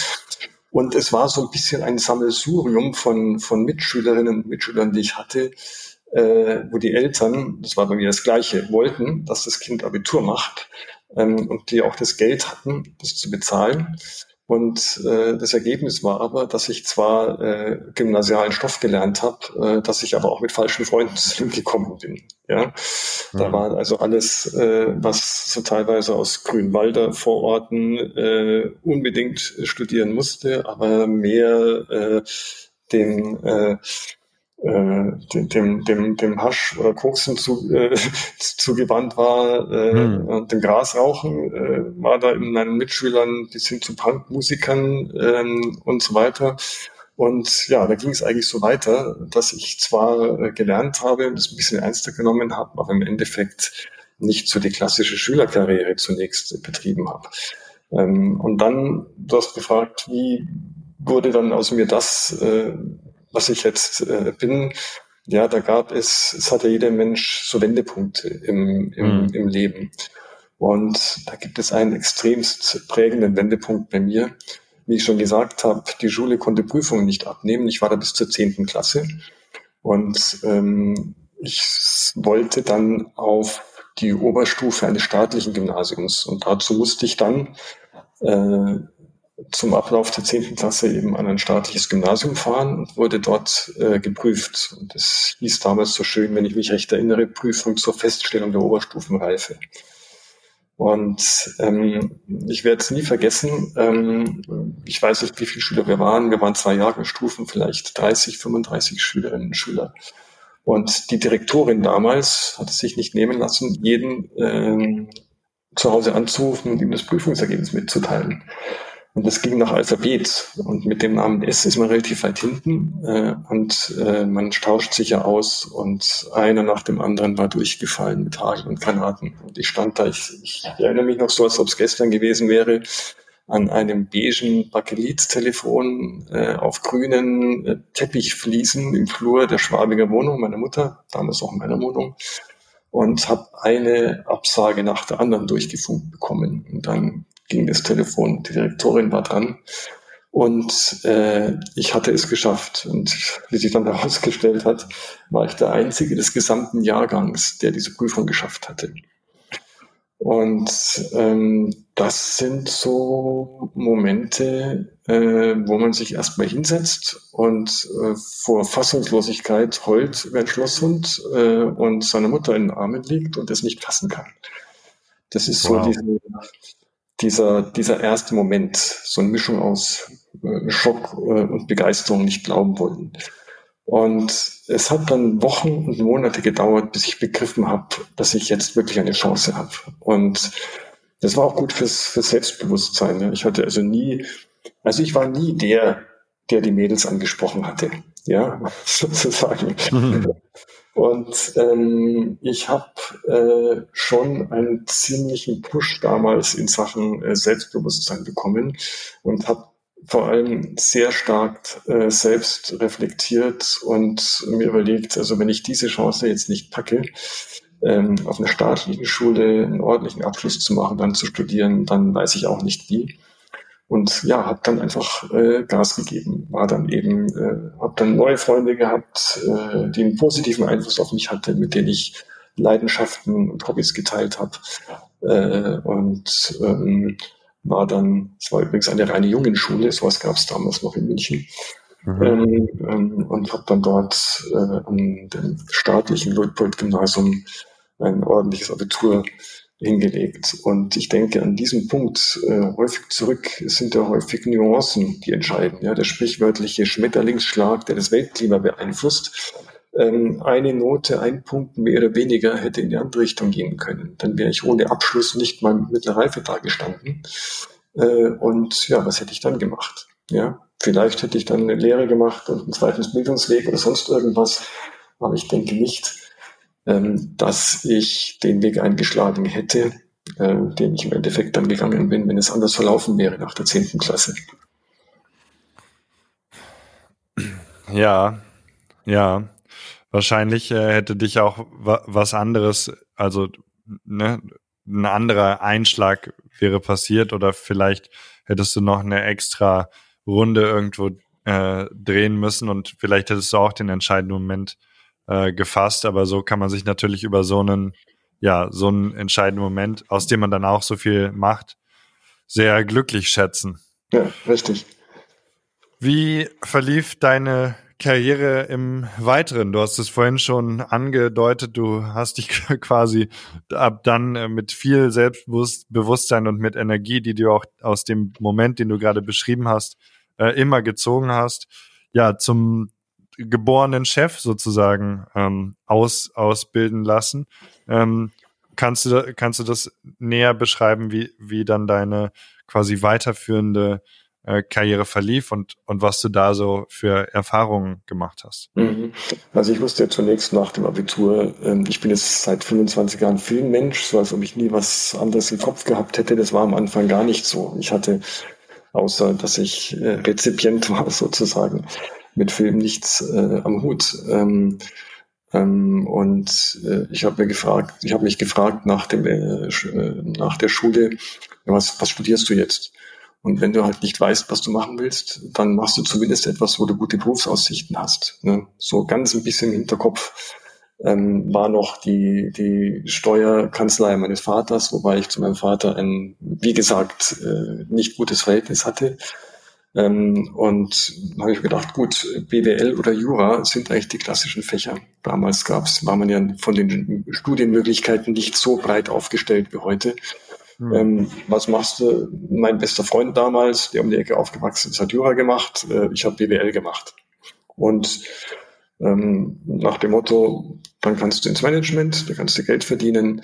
Und es war so ein bisschen ein Sammelsurium von, von Mitschülerinnen und Mitschülern, die ich hatte, äh, wo die Eltern, das war bei mir das Gleiche, wollten, dass das Kind Abitur macht ähm, und die auch das Geld hatten, das zu bezahlen. Und äh, das Ergebnis war aber, dass ich zwar äh, gymnasialen Stoff gelernt habe, äh, dass ich aber auch mit falschen Freunden zusammengekommen bin. Ja, da mhm. war also alles, äh, was so teilweise aus Grünwalder Vororten äh, unbedingt studieren musste, aber mehr äh, den äh, äh, dem, dem, dem Hasch oder Koksen zu, äh, zugewandt war äh, hm. und dem Grasrauchen, äh, war da in meinen Mitschülern bis hin zu Punkmusikern ähm, und so weiter. Und ja, da ging es eigentlich so weiter, dass ich zwar äh, gelernt habe und es ein bisschen ernster genommen habe, aber im Endeffekt nicht so die klassische Schülerkarriere zunächst betrieben habe. Ähm, und dann, du hast gefragt, wie wurde dann aus mir das, äh, was ich jetzt äh, bin, ja, da gab es, es hat ja jeder Mensch so Wendepunkte im, im, mhm. im Leben. Und da gibt es einen extremst prägenden Wendepunkt bei mir. Wie ich schon gesagt habe, die Schule konnte Prüfungen nicht abnehmen. Ich war da bis zur zehnten Klasse. Und ähm, ich wollte dann auf die Oberstufe eines staatlichen Gymnasiums. Und dazu musste ich dann äh, zum Ablauf der 10. Klasse eben an ein staatliches Gymnasium fahren und wurde dort äh, geprüft. Und das hieß damals so schön, wenn ich mich recht erinnere, Prüfung zur Feststellung der Oberstufenreife. Und ähm, ich werde es nie vergessen, ähm, ich weiß nicht, wie viele Schüler wir waren, wir waren zwei Jahrgangsstufen, vielleicht 30, 35 Schülerinnen und Schüler. Und die Direktorin damals hat es sich nicht nehmen lassen, jeden ähm, zu Hause anzurufen und ihm das Prüfungsergebnis mitzuteilen. Und das ging nach Alphabet. Und mit dem Namen S ist man relativ weit hinten. Äh, und äh, man tauscht sich ja aus. Und einer nach dem anderen war durchgefallen mit Hagel und Granaten. Und ich stand da, ich, ich erinnere mich noch so, als ob es gestern gewesen wäre, an einem beigen Bakelit-Telefon äh, auf grünen äh, Teppichfliesen im Flur der Schwabinger Wohnung meiner Mutter, damals auch in meiner Wohnung, und habe eine Absage nach der anderen durchgefunkt bekommen. Und dann ging das Telefon, die Direktorin war dran und äh, ich hatte es geschafft. Und wie sich dann herausgestellt hat, war ich der Einzige des gesamten Jahrgangs, der diese Prüfung geschafft hatte. Und ähm, das sind so Momente, äh, wo man sich erstmal hinsetzt und äh, vor Fassungslosigkeit heult wie ein Schlosshund äh, und seiner Mutter in den Armen liegt und es nicht fassen kann. Das ist so wow. diese, dieser, dieser erste Moment, so eine Mischung aus äh, Schock äh, und Begeisterung, nicht glauben wollen. Und es hat dann Wochen und Monate gedauert, bis ich begriffen habe, dass ich jetzt wirklich eine Chance habe. Und das war auch gut fürs, fürs Selbstbewusstsein. Ne? Ich hatte also nie, also ich war nie der, der die Mädels angesprochen hatte, ja, sozusagen. Mhm. Und ähm, ich habe äh, schon einen ziemlichen Push damals in Sachen äh, Selbstbewusstsein bekommen und habe vor allem sehr stark äh, selbst reflektiert und mir überlegt, also wenn ich diese Chance jetzt nicht packe, ähm, auf einer staatlichen Schule einen ordentlichen Abschluss zu machen, dann zu studieren, dann weiß ich auch nicht wie. Und ja, habe dann einfach äh, Gas gegeben, war dann eben, äh, habe dann neue Freunde gehabt, äh, die einen positiven Einfluss auf mich hatten, mit denen ich Leidenschaften und Hobbys geteilt habe. Äh, und ähm, war dann, es war übrigens eine reine Jungenschule, sowas gab es damals noch in München. Mhm. Ähm, ähm, und habe dann dort äh, an dem staatlichen Luitpold-Gymnasium ein ordentliches Abitur hingelegt. Und ich denke an diesem Punkt äh, häufig zurück, sind ja häufig Nuancen, die entscheiden. Ja, der sprichwörtliche Schmetterlingsschlag, der das Weltklima beeinflusst. Ähm, eine Note, ein Punkt mehr oder weniger hätte in die andere Richtung gehen können. Dann wäre ich ohne Abschluss nicht mal mit mittlerer Reife da gestanden. Äh, und ja, was hätte ich dann gemacht? Ja, vielleicht hätte ich dann eine Lehre gemacht und einen zweiten Bildungsweg oder sonst irgendwas. Aber ich denke nicht, ähm, dass ich den Weg eingeschlagen hätte, äh, den ich im Endeffekt dann gegangen bin, wenn es anders verlaufen wäre nach der zehnten Klasse. Ja, ja. Wahrscheinlich äh, hätte dich auch wa was anderes, also ne, ein anderer Einschlag wäre passiert oder vielleicht hättest du noch eine extra Runde irgendwo äh, drehen müssen und vielleicht hättest du auch den entscheidenden Moment äh, gefasst, aber so kann man sich natürlich über so einen, ja, so einen entscheidenden Moment, aus dem man dann auch so viel macht, sehr glücklich schätzen. Ja, richtig. Wie verlief deine Karriere im Weiteren? Du hast es vorhin schon angedeutet, du hast dich quasi ab dann äh, mit viel Selbstbewusstsein und mit Energie, die du auch aus dem Moment, den du gerade beschrieben hast, äh, immer gezogen hast, ja, zum geborenen Chef sozusagen ähm, aus, ausbilden lassen. Ähm, kannst, du, kannst du das näher beschreiben, wie, wie dann deine quasi weiterführende äh, Karriere verlief und, und was du da so für Erfahrungen gemacht hast. Mhm. Also ich wusste ja zunächst nach dem Abitur, ähm, ich bin jetzt seit 25 Jahren Filmmensch, so als ob ich nie was anderes im Kopf gehabt hätte. Das war am Anfang gar nicht so. Ich hatte, außer dass ich äh, Rezipient war sozusagen, mit Film nichts äh, am Hut. Ähm, ähm, und äh, ich habe mir gefragt, ich habe mich gefragt nach dem äh, äh nach der Schule, was, was studierst du jetzt? Und wenn du halt nicht weißt, was du machen willst, dann machst du zumindest etwas, wo du gute Berufsaussichten hast. Ne? So ganz ein bisschen im Hinterkopf ähm, war noch die, die Steuerkanzlei meines Vaters, wobei ich zu meinem Vater ein, wie gesagt, äh, nicht gutes Verhältnis hatte. Ähm, und habe ich gedacht, gut, BWL oder Jura sind eigentlich die klassischen Fächer. Damals gab's, war man ja von den Studienmöglichkeiten nicht so breit aufgestellt wie heute. Mhm. Ähm, was machst du? Mein bester Freund damals, der um die Ecke aufgewachsen ist, hat Jura gemacht. Äh, ich habe BWL gemacht. Und ähm, nach dem Motto, dann kannst du ins Management, da kannst du Geld verdienen.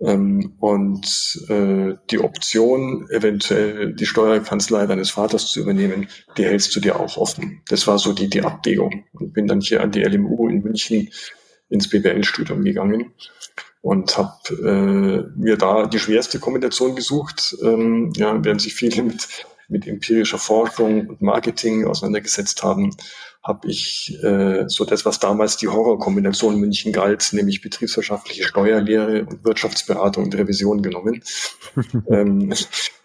Ähm, und äh, die Option, eventuell die Steuerkanzlei deines Vaters zu übernehmen, die hältst du dir auch offen. Das war so die, die Abwägung. Und bin dann hier an die LMU in München ins BWL-Studium gegangen und habe äh, mir da die schwerste Kombination gesucht, ähm, ja, während sich viele mit, mit empirischer Forschung und Marketing auseinandergesetzt haben, habe ich äh, so das, was damals die Horrorkombination München galt, nämlich betriebswirtschaftliche Steuerlehre und Wirtschaftsberatung und Revision genommen. ähm,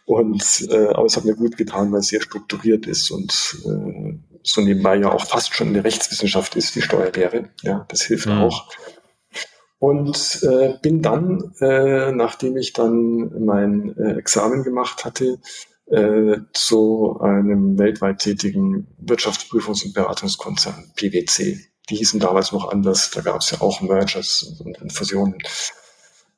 und äh, aber es hat mir gut getan, weil es sehr strukturiert ist und äh, so nebenbei ja auch fast schon eine Rechtswissenschaft ist, die Steuerlehre. Ja, das hilft mhm. auch. Und äh, bin dann, äh, nachdem ich dann mein äh, Examen gemacht hatte, äh, zu einem weltweit tätigen Wirtschaftsprüfungs- und Beratungskonzern, PwC. Die hießen damals noch anders, da gab es ja auch Mergers und, Fusionen.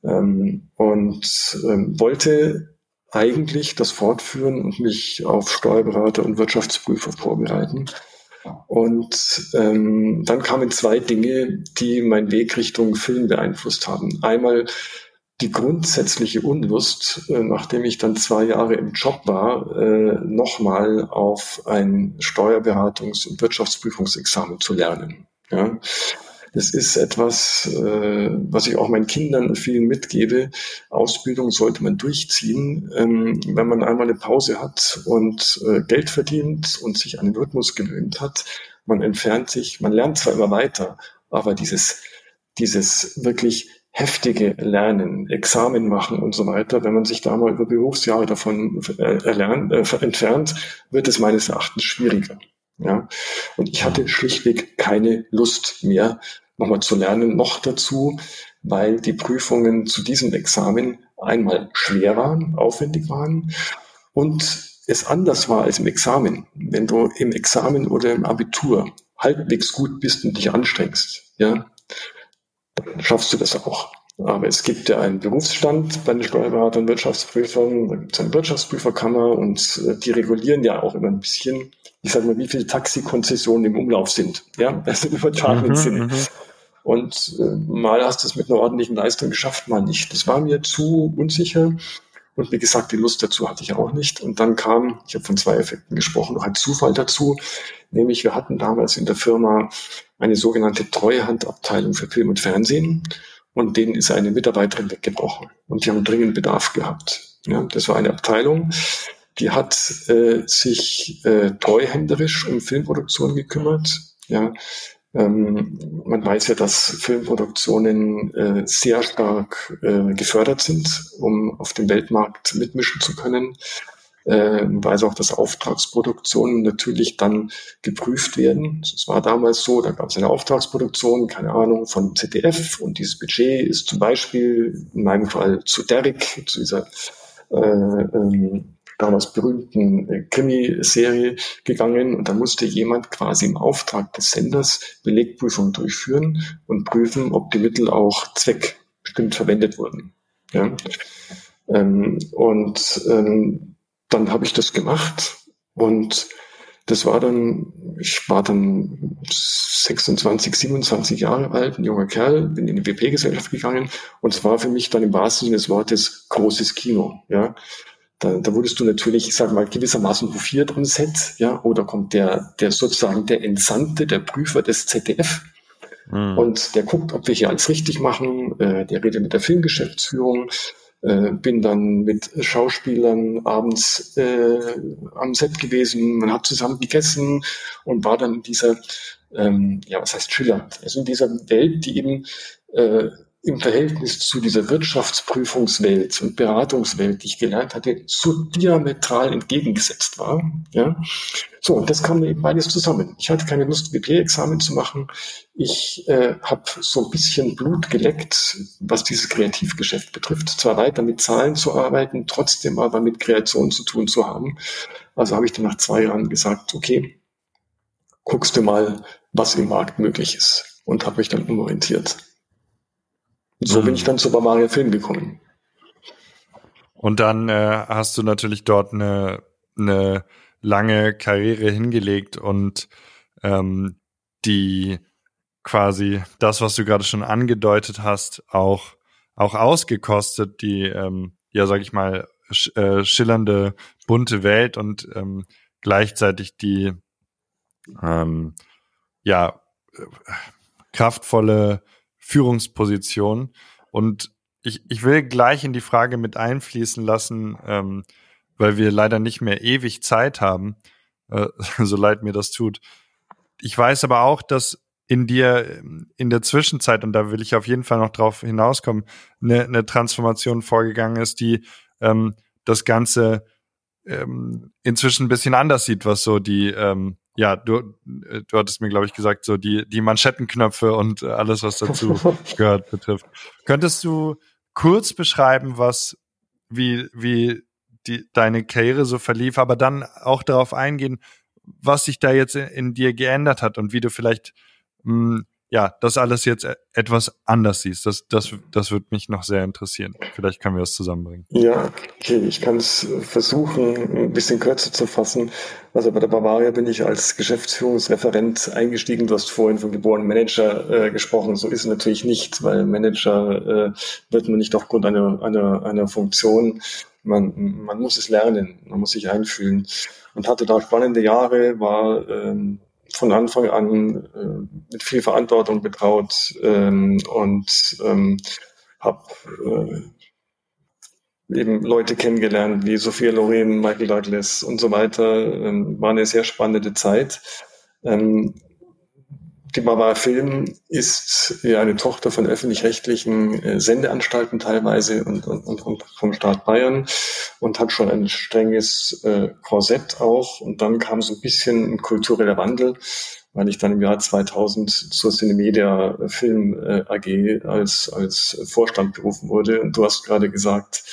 Ähm, und ähm, wollte eigentlich das fortführen und mich auf Steuerberater und Wirtschaftsprüfer vorbereiten. Und ähm, dann kamen zwei Dinge, die meinen Weg Richtung Film beeinflusst haben. Einmal die grundsätzliche Unlust, äh, nachdem ich dann zwei Jahre im Job war, äh, nochmal auf ein Steuerberatungs- und Wirtschaftsprüfungsexamen zu lernen. Ja. Das ist etwas, äh, was ich auch meinen Kindern und vielen mitgebe. Ausbildung sollte man durchziehen. Ähm, wenn man einmal eine Pause hat und Geld verdient und sich an den Rhythmus gewöhnt hat, man entfernt sich, man lernt zwar immer weiter, aber dieses, dieses wirklich heftige Lernen, Examen machen und so weiter, wenn man sich da mal über Berufsjahre davon äh, erlernt, äh, entfernt, wird es meines Erachtens schwieriger. Ja, und ich hatte schlichtweg keine Lust mehr, nochmal zu lernen, noch dazu, weil die Prüfungen zu diesem Examen einmal schwer waren, aufwendig waren und es anders war als im Examen. Wenn du im Examen oder im Abitur halbwegs gut bist und dich anstrengst, ja, dann schaffst du das auch. Aber es gibt ja einen Berufsstand bei den Steuerberatern und Wirtschaftsprüfern, da gibt es eine Wirtschaftsprüferkammer und äh, die regulieren ja auch immer ein bisschen, ich sage mal, wie viele Taxikonzessionen im Umlauf sind. Ja, das ist übertragenen mhm, Sinne. Mhm. Und äh, mal hast du es mit einer ordentlichen Leistung geschafft, mal nicht. Das war mir zu unsicher. Und wie gesagt, die Lust dazu hatte ich auch nicht. Und dann kam, ich habe von zwei Effekten gesprochen, noch ein Zufall dazu. Nämlich, wir hatten damals in der Firma eine sogenannte Treuhandabteilung für Film und Fernsehen und denen ist eine Mitarbeiterin weggebrochen und die haben dringend Bedarf gehabt. Ja, das war eine Abteilung, die hat äh, sich äh, treuhänderisch um Filmproduktion gekümmert. Ja, ähm, man weiß ja, dass Filmproduktionen äh, sehr stark äh, gefördert sind, um auf dem Weltmarkt mitmischen zu können äh, weiß auch, dass Auftragsproduktionen natürlich dann geprüft werden. Es war damals so, da gab es eine Auftragsproduktion, keine Ahnung, von ZDF und dieses Budget ist zum Beispiel in meinem Fall zu Derrick, zu dieser äh, ähm, damals berühmten äh, Krimiserie gegangen und da musste jemand quasi im Auftrag des Senders Belegprüfung durchführen und prüfen, ob die Mittel auch zweckbestimmt verwendet wurden. Ja? Ähm, und ähm, dann habe ich das gemacht und das war dann, ich war dann 26, 27 Jahre alt, ein junger Kerl, bin in die WP-Gesellschaft gegangen und es war für mich dann im wahrsten Sinne des Wortes großes Kino, ja. Da, da wurdest du natürlich, ich sage mal, gewissermaßen hofiert am Set, ja, oder kommt der, der sozusagen der Entsandte, der Prüfer des ZDF, hm. und der guckt, ob wir hier alles richtig machen, äh, der redet mit der Filmgeschäftsführung, äh, bin dann mit Schauspielern abends äh, am Set gewesen, man hat zusammen gegessen und war dann in dieser, ähm, ja, was heißt schillernd, also in dieser Welt, die eben äh, im Verhältnis zu dieser Wirtschaftsprüfungswelt und Beratungswelt, die ich gelernt hatte, so diametral entgegengesetzt war. Ja? So, und das kam eben beides zusammen. Ich hatte keine Lust, WP-Examen zu machen. Ich äh, habe so ein bisschen Blut geleckt, was dieses Kreativgeschäft betrifft. Zwar weiter mit Zahlen zu arbeiten, trotzdem aber mit Kreation zu tun zu haben. Also habe ich dann nach zwei Jahren gesagt, okay, guckst du mal, was im Markt möglich ist. Und habe mich dann umorientiert. So mhm. bin ich dann zu Bavaria Film gekommen. Und dann äh, hast du natürlich dort eine, eine lange Karriere hingelegt und ähm, die quasi das, was du gerade schon angedeutet hast, auch, auch ausgekostet, die, ähm, ja, sag ich mal, sch äh, schillernde, bunte Welt und ähm, gleichzeitig die, ähm, ja, äh, kraftvolle Führungsposition. Und ich, ich will gleich in die Frage mit einfließen lassen, ähm, weil wir leider nicht mehr ewig Zeit haben, äh, so leid mir das tut. Ich weiß aber auch, dass in dir in der Zwischenzeit, und da will ich auf jeden Fall noch drauf hinauskommen, eine, eine Transformation vorgegangen ist, die ähm, das Ganze ähm, inzwischen ein bisschen anders sieht, was so die, ähm, ja, du, du hattest mir, glaube ich, gesagt, so die, die Manschettenknöpfe und alles, was dazu gehört, betrifft. Könntest du kurz beschreiben, was, wie, wie die, deine Karriere so verlief, aber dann auch darauf eingehen, was sich da jetzt in, in dir geändert hat und wie du vielleicht mh, hm, ja, das alles jetzt e-, etwas anders siehst. Das, das, das würde mich noch sehr interessieren. Vielleicht können wir das zusammenbringen. Ja, okay, ich kann es versuchen, ein bisschen kürzer zu fassen. Also bei der Bavaria bin ich als Geschäftsführungsreferent eingestiegen. Du hast vorhin von geborenen Manager äh, gesprochen. So ist es natürlich nicht, weil Manager äh, wird man nicht aufgrund einer, einer, einer Funktion. Man, man muss es lernen, man muss sich einfühlen. Und hatte da spannende Jahre, war ähm, von Anfang an äh, mit viel Verantwortung betraut ähm, und ähm, habe äh, eben Leute kennengelernt wie Sophia Loren, Michael Douglas und so weiter. Ähm, war eine sehr spannende Zeit. Ähm, die Barbara Film ist ja eine Tochter von öffentlich-rechtlichen äh, Sendeanstalten teilweise und, und, und, vom Staat Bayern und hat schon ein strenges äh, Korsett auch. Und dann kam so ein bisschen ein kultureller Wandel, weil ich dann im Jahr 2000 zur Cinemedia Film äh, AG als, als Vorstand berufen wurde. Und du hast gerade gesagt,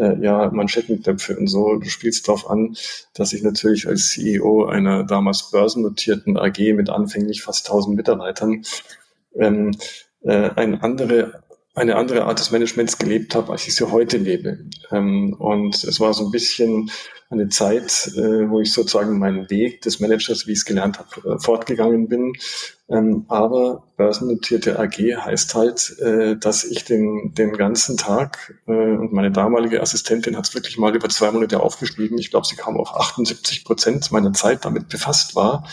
äh, ja, Manschettenknöpfe und so. Du spielst darauf an, dass ich natürlich als CEO einer damals börsennotierten AG mit anfänglich fast 1000 Mitarbeitern ähm, äh, eine andere eine andere Art des Managements gelebt habe, als ich sie heute lebe. Ähm, und es war so ein bisschen eine Zeit, äh, wo ich sozusagen meinen Weg des Managers, wie ich es gelernt habe, äh, fortgegangen bin. Ähm, aber börsennotierte AG heißt halt, äh, dass ich den, den ganzen Tag, äh, und meine damalige Assistentin hat es wirklich mal über zwei Monate aufgeschrieben, ich glaube, sie kam auf 78 Prozent meiner Zeit damit befasst war,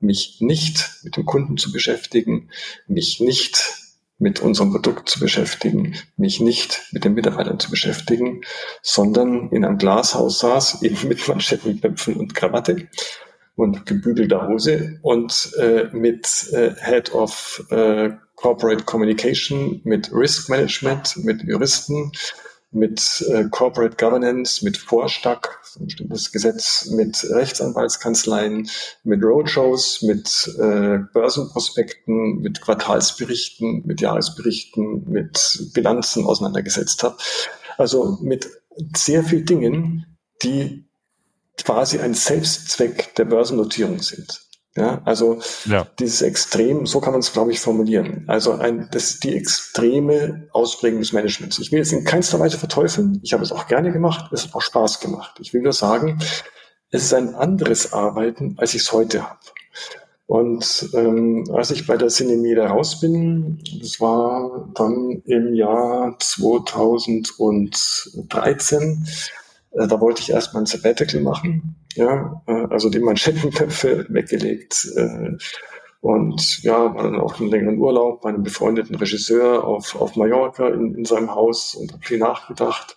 mich nicht mit dem Kunden zu beschäftigen, mich nicht mit unserem Produkt zu beschäftigen, mich nicht mit den Mitarbeitern zu beschäftigen, sondern in einem Glashaus saß, eben mit Manschettenknöpfen und Krawatte und gebügelter Hose und äh, mit äh, Head of äh, Corporate Communication, mit Risk Management, mit Juristen, mit äh, Corporate Governance, mit Vorstack, ein bestimmtes Gesetz, mit Rechtsanwaltskanzleien, mit Roadshows, mit äh, Börsenprospekten, mit Quartalsberichten, mit Jahresberichten, mit Bilanzen auseinandergesetzt habe. Also mit sehr vielen Dingen, die quasi ein Selbstzweck der Börsennotierung sind. Ja, also ja. dieses Extrem, so kann man es, glaube ich, formulieren. Also ein, das die extreme Ausprägung des Managements. Ich will jetzt in keinster Weise verteufeln. Ich habe es auch gerne gemacht. Es hat auch Spaß gemacht. Ich will nur sagen, es ist ein anderes Arbeiten, als ich es heute habe. Und ähm, als ich bei der Cinemeda raus bin, das war dann im Jahr 2013, äh, da wollte ich erstmal ein Sabbatical machen, ja, äh, also die Manschettenköpfe weggelegt äh, und ja, war dann auch einen längeren Urlaub bei einem befreundeten Regisseur auf, auf Mallorca in, in seinem Haus und habe viel nachgedacht.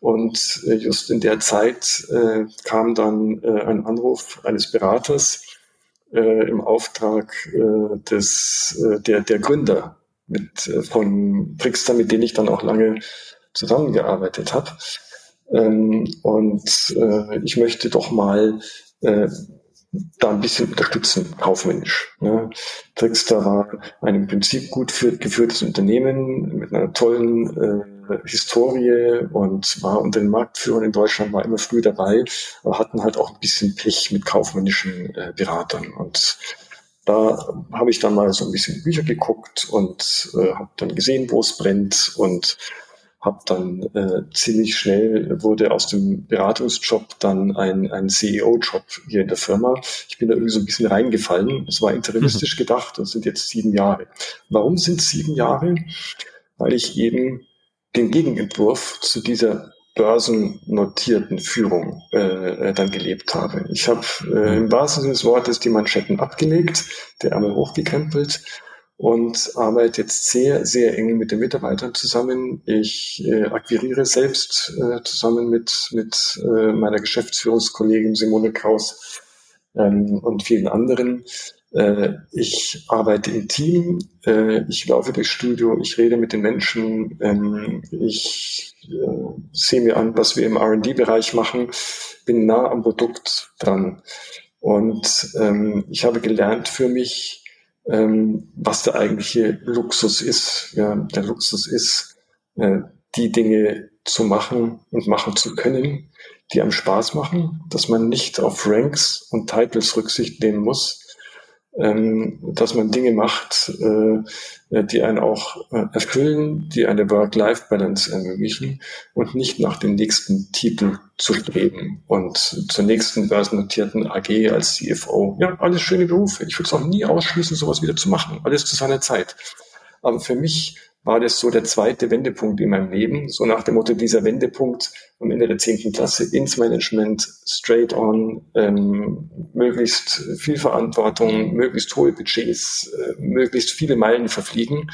Und äh, just in der Zeit äh, kam dann äh, ein Anruf eines Beraters äh, im Auftrag äh, des, äh, der, der Gründer mit, äh, von Trickster, mit denen ich dann auch lange zusammengearbeitet habe. Ähm, und äh, ich möchte doch mal äh, da ein bisschen unterstützen, kaufmännisch. Ne? Trickster war ein im Prinzip gut für, geführtes Unternehmen mit einer tollen äh, Historie und war unter den Marktführern in Deutschland, war immer früh dabei, aber hatten halt auch ein bisschen Pech mit kaufmännischen äh, Beratern. Und da habe ich dann mal so ein bisschen Bücher geguckt und äh, habe dann gesehen, wo es brennt und habe dann äh, ziemlich schnell, wurde aus dem Beratungsjob dann ein, ein CEO-Job hier in der Firma. Ich bin da irgendwie so ein bisschen reingefallen. Es war interimistisch mhm. gedacht und sind jetzt sieben Jahre. Warum sind sieben Jahre? Weil ich eben den Gegenentwurf zu dieser börsennotierten Führung äh, äh dann gelebt habe. Ich habe äh, im wahrsten Sinne des Wortes die Manschetten abgelegt, der Ärmel hochgekrempelt und arbeite jetzt sehr, sehr eng mit den Mitarbeitern zusammen. Ich äh, akquiriere selbst äh, zusammen mit, mit äh, meiner Geschäftsführungskollegin Simone Kraus ähm, und vielen anderen. Äh, ich arbeite im Team, äh, ich laufe durchs Studio, ich rede mit den Menschen, ähm, ich äh, sehe mir an, was wir im RD-Bereich machen, bin nah am Produkt dran. Und ähm, ich habe gelernt für mich, ähm, was der eigentliche Luxus ist. Ja, der Luxus ist, äh, die Dinge zu machen und machen zu können, die einem Spaß machen, dass man nicht auf Ranks und Titles Rücksicht nehmen muss, ähm, dass man Dinge macht, äh, die einen auch äh, erfüllen, die eine Work-Life-Balance ermöglichen und nicht nach dem nächsten Titel zu streben und zur nächsten börsennotierten AG als CFO. Ja, alles schöne Berufe. Ich würde es auch nie ausschließen, sowas wieder zu machen. Alles zu seiner Zeit. Aber für mich war das so der zweite Wendepunkt in meinem Leben. So nach dem Motto, dieser Wendepunkt am Ende der zehnten Klasse ins Management, straight on, ähm, möglichst viel Verantwortung, möglichst hohe Budgets, äh, möglichst viele Meilen verfliegen.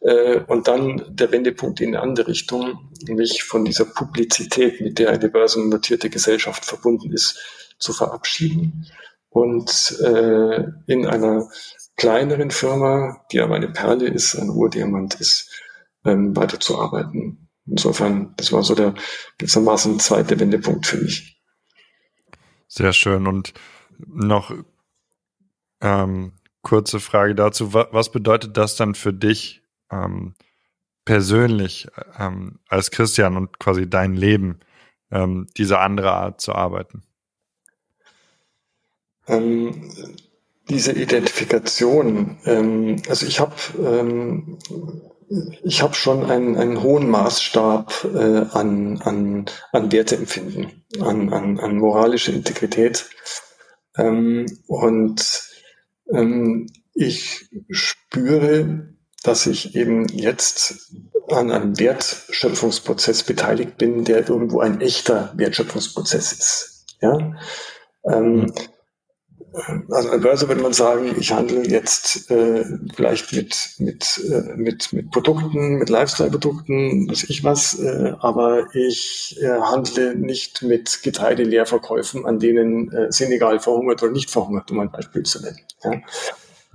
Äh, und dann der Wendepunkt in eine andere Richtung, mich von dieser Publizität, mit der eine börsennotierte Gesellschaft verbunden ist, zu verabschieden und äh, in einer kleineren Firma, die aber eine Perle ist, ein Urdiamant ist, ähm, weiterzuarbeiten. Insofern, das war so der gewissermaßen zweite Wendepunkt für mich. Sehr schön. Und noch ähm, kurze Frage dazu. Was bedeutet das dann für dich ähm, persönlich ähm, als Christian und quasi dein Leben, ähm, diese andere Art zu arbeiten? Ähm, diese Identifikation, ähm, also ich habe ähm, ich habe schon einen, einen hohen Maßstab äh, an, an, an Werteempfinden, an, an, an moralische Integrität. Ähm, und ähm, ich spüre, dass ich eben jetzt an einem Wertschöpfungsprozess beteiligt bin, der irgendwo ein echter Wertschöpfungsprozess ist. Ja? Ähm, mhm also an Börse würde man sagen, ich handle jetzt äh, vielleicht mit, mit, äh, mit, mit Produkten, mit Lifestyle-Produkten, weiß ich was, äh, aber ich äh, handle nicht mit Getreideleerverkäufen, an denen äh, Senegal verhungert oder nicht verhungert, um ein Beispiel zu nennen. Ja?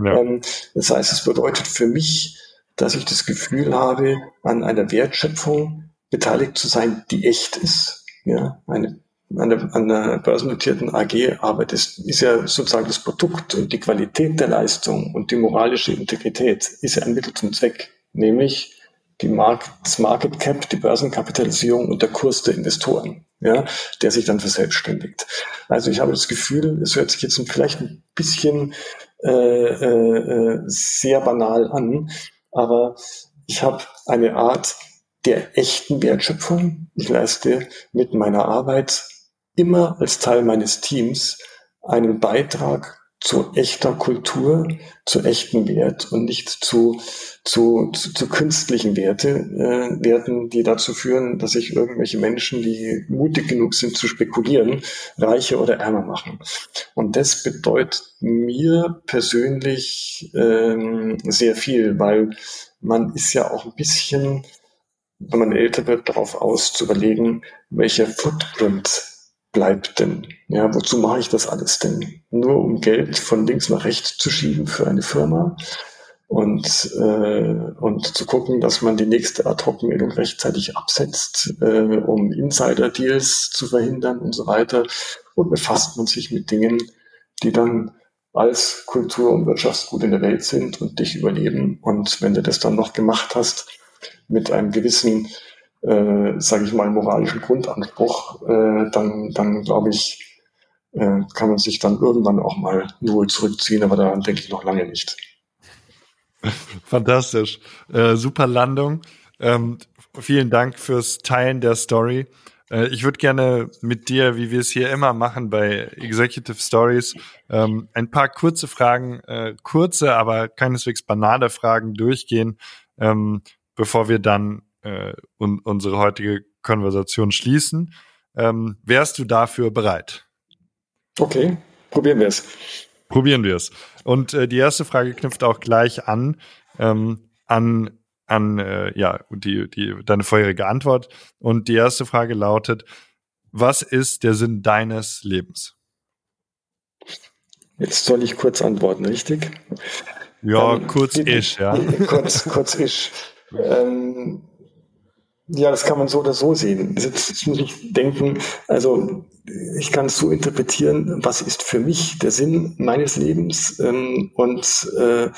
Ja. Ähm, das heißt, es bedeutet für mich, dass ich das Gefühl habe, an einer Wertschöpfung beteiligt zu sein, die echt ist. Ja, eine an der börsennotierten AG arbeitest, ist ja sozusagen das Produkt und die Qualität der Leistung und die moralische Integrität ist ja ein Mittel zum Zweck, nämlich die Mark das Market Cap, die Börsenkapitalisierung und der Kurs der Investoren, ja, der sich dann verselbstständigt. Also ich habe das Gefühl, es hört sich jetzt vielleicht ein bisschen äh, äh, sehr banal an, aber ich habe eine Art der echten Wertschöpfung. Ich leiste mit meiner Arbeit immer als Teil meines Teams einen Beitrag zu echter Kultur, zu echten Wert und nicht zu, zu, zu, zu künstlichen Werte, äh, Werten, die dazu führen, dass sich irgendwelche Menschen, die mutig genug sind zu spekulieren, reicher oder ärmer machen. Und das bedeutet mir persönlich ähm, sehr viel, weil man ist ja auch ein bisschen, wenn man älter wird, darauf aus zu überlegen, welcher Footprint bleibt denn? Ja, wozu mache ich das alles denn? Nur um Geld von links nach rechts zu schieben für eine Firma und, äh, und zu gucken, dass man die nächste Ad-Hoc-Meldung rechtzeitig absetzt, äh, um Insider-Deals zu verhindern und so weiter. Und befasst man sich mit Dingen, die dann als Kultur- und Wirtschaftsgut in der Welt sind und dich überleben. Und wenn du das dann noch gemacht hast, mit einem gewissen äh, sage ich mal, moralischen Grundanspruch, äh, dann, dann glaube ich, äh, kann man sich dann irgendwann auch mal wohl zurückziehen, aber daran denke ich noch lange nicht. Fantastisch. Äh, super Landung. Ähm, vielen Dank fürs Teilen der Story. Äh, ich würde gerne mit dir, wie wir es hier immer machen bei Executive Stories, ähm, ein paar kurze Fragen, äh, kurze, aber keineswegs banale Fragen durchgehen, ähm, bevor wir dann äh, unsere heutige Konversation schließen. Ähm, wärst du dafür bereit? Okay, probieren wir es. Probieren wir es. Und äh, die erste Frage knüpft auch gleich an ähm, an an äh, ja die die deine vorherige Antwort. Und die erste Frage lautet: Was ist der Sinn deines Lebens? Jetzt soll ich kurz antworten, richtig? Ja, ähm, kurz isch, ja. Kurz, kurz isch. Ähm, ja, das kann man so oder so sehen. Jetzt, jetzt muss ich denken, also ich kann es so interpretieren, was ist für mich der Sinn meines Lebens ähm, und äh,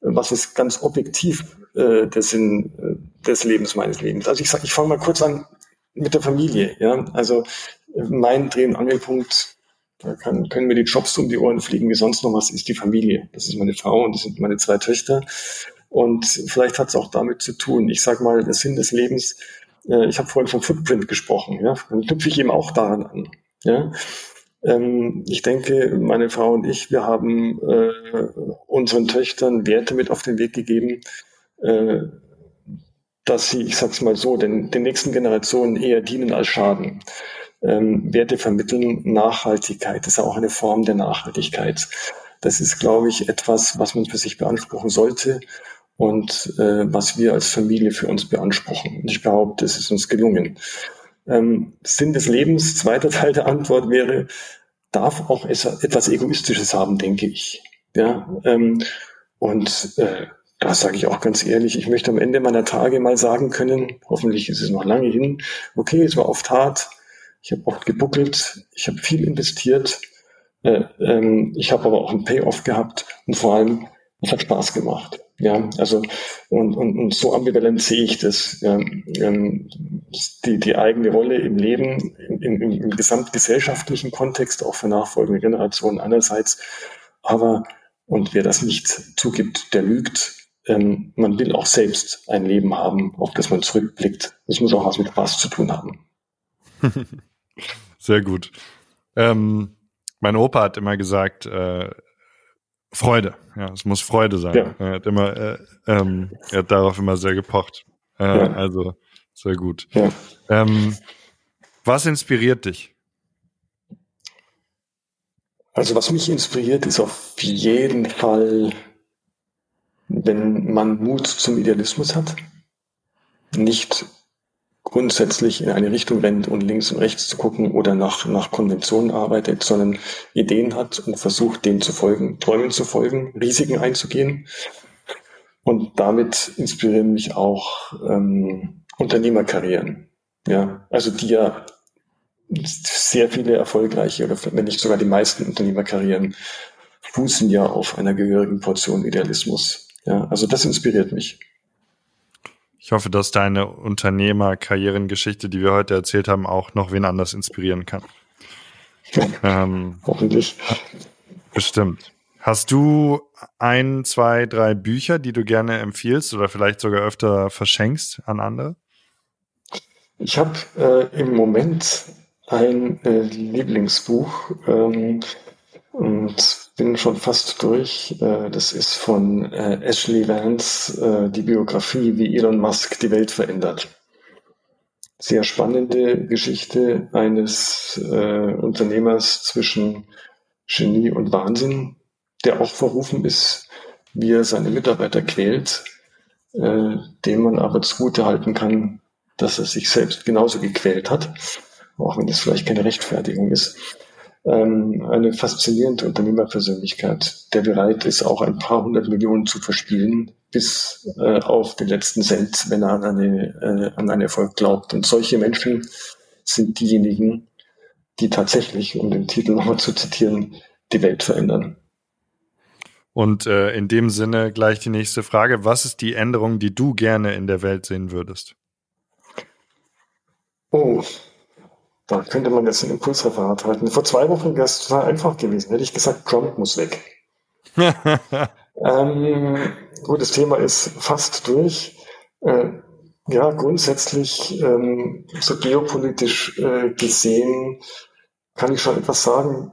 was ist ganz objektiv äh, der Sinn äh, des Lebens meines Lebens. Also ich sag, ich fange mal kurz an mit der Familie. Ja, also mein Dreh- und Angelpunkt, da kann, können mir die Jobs um die Ohren fliegen, wie sonst noch was, ist die Familie. Das ist meine Frau und das sind meine zwei Töchter. Und vielleicht hat es auch damit zu tun. Ich sage mal, der Sinn des Lebens ich habe vorhin vom Footprint gesprochen, ja, dann knüpfe ich eben auch daran an. Ja. Ähm, ich denke, meine Frau und ich, wir haben äh, unseren Töchtern Werte mit auf den Weg gegeben, äh, dass sie, ich sag's mal so, den, den nächsten Generationen eher dienen als schaden. Ähm, Werte vermitteln Nachhaltigkeit, ist auch eine Form der Nachhaltigkeit. Das ist, glaube ich, etwas, was man für sich beanspruchen sollte und äh, was wir als Familie für uns beanspruchen. Und ich behaupte, es ist uns gelungen. Ähm, Sinn des Lebens, zweiter Teil der Antwort wäre, darf auch etwas Egoistisches haben, denke ich. Ja, ähm, und äh, da sage ich auch ganz ehrlich, ich möchte am Ende meiner Tage mal sagen können, hoffentlich ist es noch lange hin, okay, es war oft hart, ich habe oft gebuckelt, ich habe viel investiert, äh, ähm, ich habe aber auch einen Payoff gehabt und vor allem, es hat Spaß gemacht. Ja, also und, und, und so ambivalent sehe ich das. Ähm, die, die eigene Rolle im Leben, im, im, im gesamtgesellschaftlichen Kontext, auch für nachfolgende Generationen einerseits. Aber, und wer das nicht zugibt, der lügt. Ähm, man will auch selbst ein Leben haben, auf das man zurückblickt. Das muss auch was mit Spaß zu tun haben. Sehr gut. Ähm, mein Opa hat immer gesagt, äh, Freude. Ja, es muss Freude sein. Ja. Er hat immer, äh, ähm, er hat darauf immer sehr gepocht. Äh, ja. Also sehr gut. Ja. Ähm, was inspiriert dich? Also was mich inspiriert, ist auf jeden Fall, wenn man Mut zum Idealismus hat, nicht grundsätzlich in eine Richtung rennt und links und rechts zu gucken oder nach, nach Konventionen arbeitet, sondern Ideen hat und versucht, denen zu folgen, Träumen zu folgen, Risiken einzugehen. Und damit inspirieren mich auch ähm, Unternehmerkarrieren. Ja, also die ja sehr viele erfolgreiche oder wenn nicht sogar die meisten Unternehmerkarrieren fußen ja auf einer gehörigen Portion Idealismus. Ja, also das inspiriert mich. Ich hoffe, dass deine Unternehmerkarrierengeschichte, die wir heute erzählt haben, auch noch wen anders inspirieren kann. ähm, Hoffentlich. Bestimmt. Hast du ein, zwei, drei Bücher, die du gerne empfiehlst oder vielleicht sogar öfter verschenkst an andere? Ich habe äh, im Moment ein äh, Lieblingsbuch ähm, und bin schon fast durch. Äh, das ist von äh, Ashley Vance, äh, die Biografie, wie Elon Musk die Welt verändert. Sehr spannende Geschichte eines Unternehmers zwischen Genie und Wahnsinn, der auch verrufen ist, wie er seine Mitarbeiter quält, dem man aber zugute halten kann, dass er sich selbst genauso gequält hat, auch wenn das vielleicht keine Rechtfertigung ist ähm, eine faszinierende Unternehmerpersönlichkeit, der bereit ist, auch ein paar hundert Millionen zu verspielen, bis äh, auf den letzten Cent, wenn er an, eine, äh, an einen Erfolg glaubt. Und solche Menschen sind diejenigen, die tatsächlich, um den Titel nochmal zu zitieren, die Welt verändern. Und äh, in dem Sinne gleich die nächste Frage. Was ist die Änderung, die du gerne in der Welt sehen würdest? Oh, da könnte man jetzt ein Impulsreferat halten. Vor zwei Wochen wäre es total einfach gewesen. Hätte ich gesagt, Trump muss weg. ähm, gut, das Thema ist fast durch. Äh, Ja, grundsätzlich, ähm, so geopolitisch äh, gesehen, kann ich schon etwas sagen,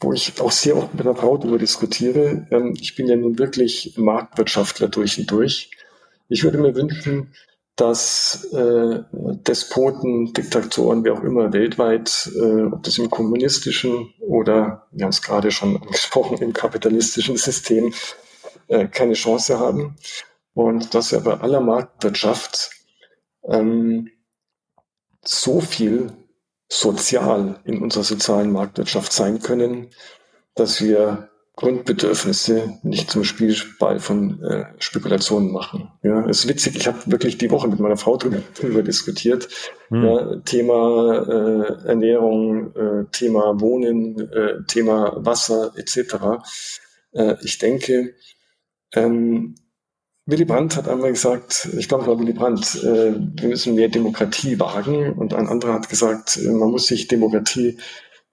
wo ich auch sehr oft mit der Frau darüber diskutiere. Ähm, ich bin ja nun wirklich Marktwirtschaftler durch und durch. Ich würde mir wünschen, dass äh, Despoten, Diktatoren, wie auch immer weltweit, äh, ob das im kommunistischen oder, wir haben es gerade schon angesprochen, im kapitalistischen System äh, keine Chance haben. Und dass wir bei aller Marktwirtschaft ähm, so viel sozial in unserer sozialen Marktwirtschaft sein können, dass wir Grundbedürfnisse nicht zum Spielball von äh, Spekulationen machen. Ja, ist witzig, ich habe wirklich die Woche mit meiner Frau drüber, drüber diskutiert. Hm. Ja, Thema äh, Ernährung, äh, Thema Wohnen, äh, Thema Wasser etc. Äh, ich denke, ähm, Willy Brandt hat einmal gesagt, ich glaube, es war Willy Brandt, äh, wir müssen mehr Demokratie wagen. Und ein anderer hat gesagt, äh, man muss sich Demokratie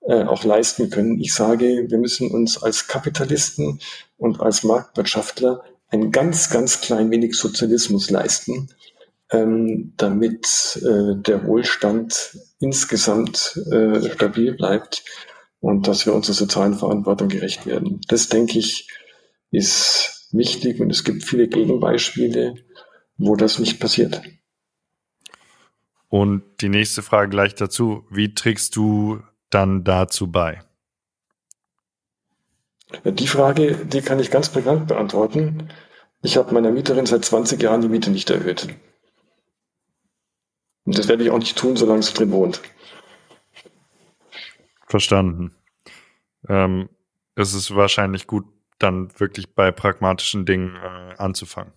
äh, auch leisten können. Ich sage, wir müssen uns als Kapitalisten und als Marktwirtschaftler ein ganz, ganz klein wenig Sozialismus leisten, ähm, damit äh, der Wohlstand insgesamt äh, stabil bleibt und dass wir unserer sozialen Verantwortung gerecht werden. Das, denke ich, ist wichtig und es gibt viele Gegenbeispiele, wo das nicht passiert. Und die nächste Frage gleich dazu. Wie trägst du dann dazu bei? Die Frage, die kann ich ganz prägnant beantworten. Ich habe meiner Mieterin seit 20 Jahren die Miete nicht erhöht. Und das werde ich auch nicht tun, solange sie drin wohnt. Verstanden. Ähm, es ist wahrscheinlich gut, dann wirklich bei pragmatischen Dingen äh, anzufangen.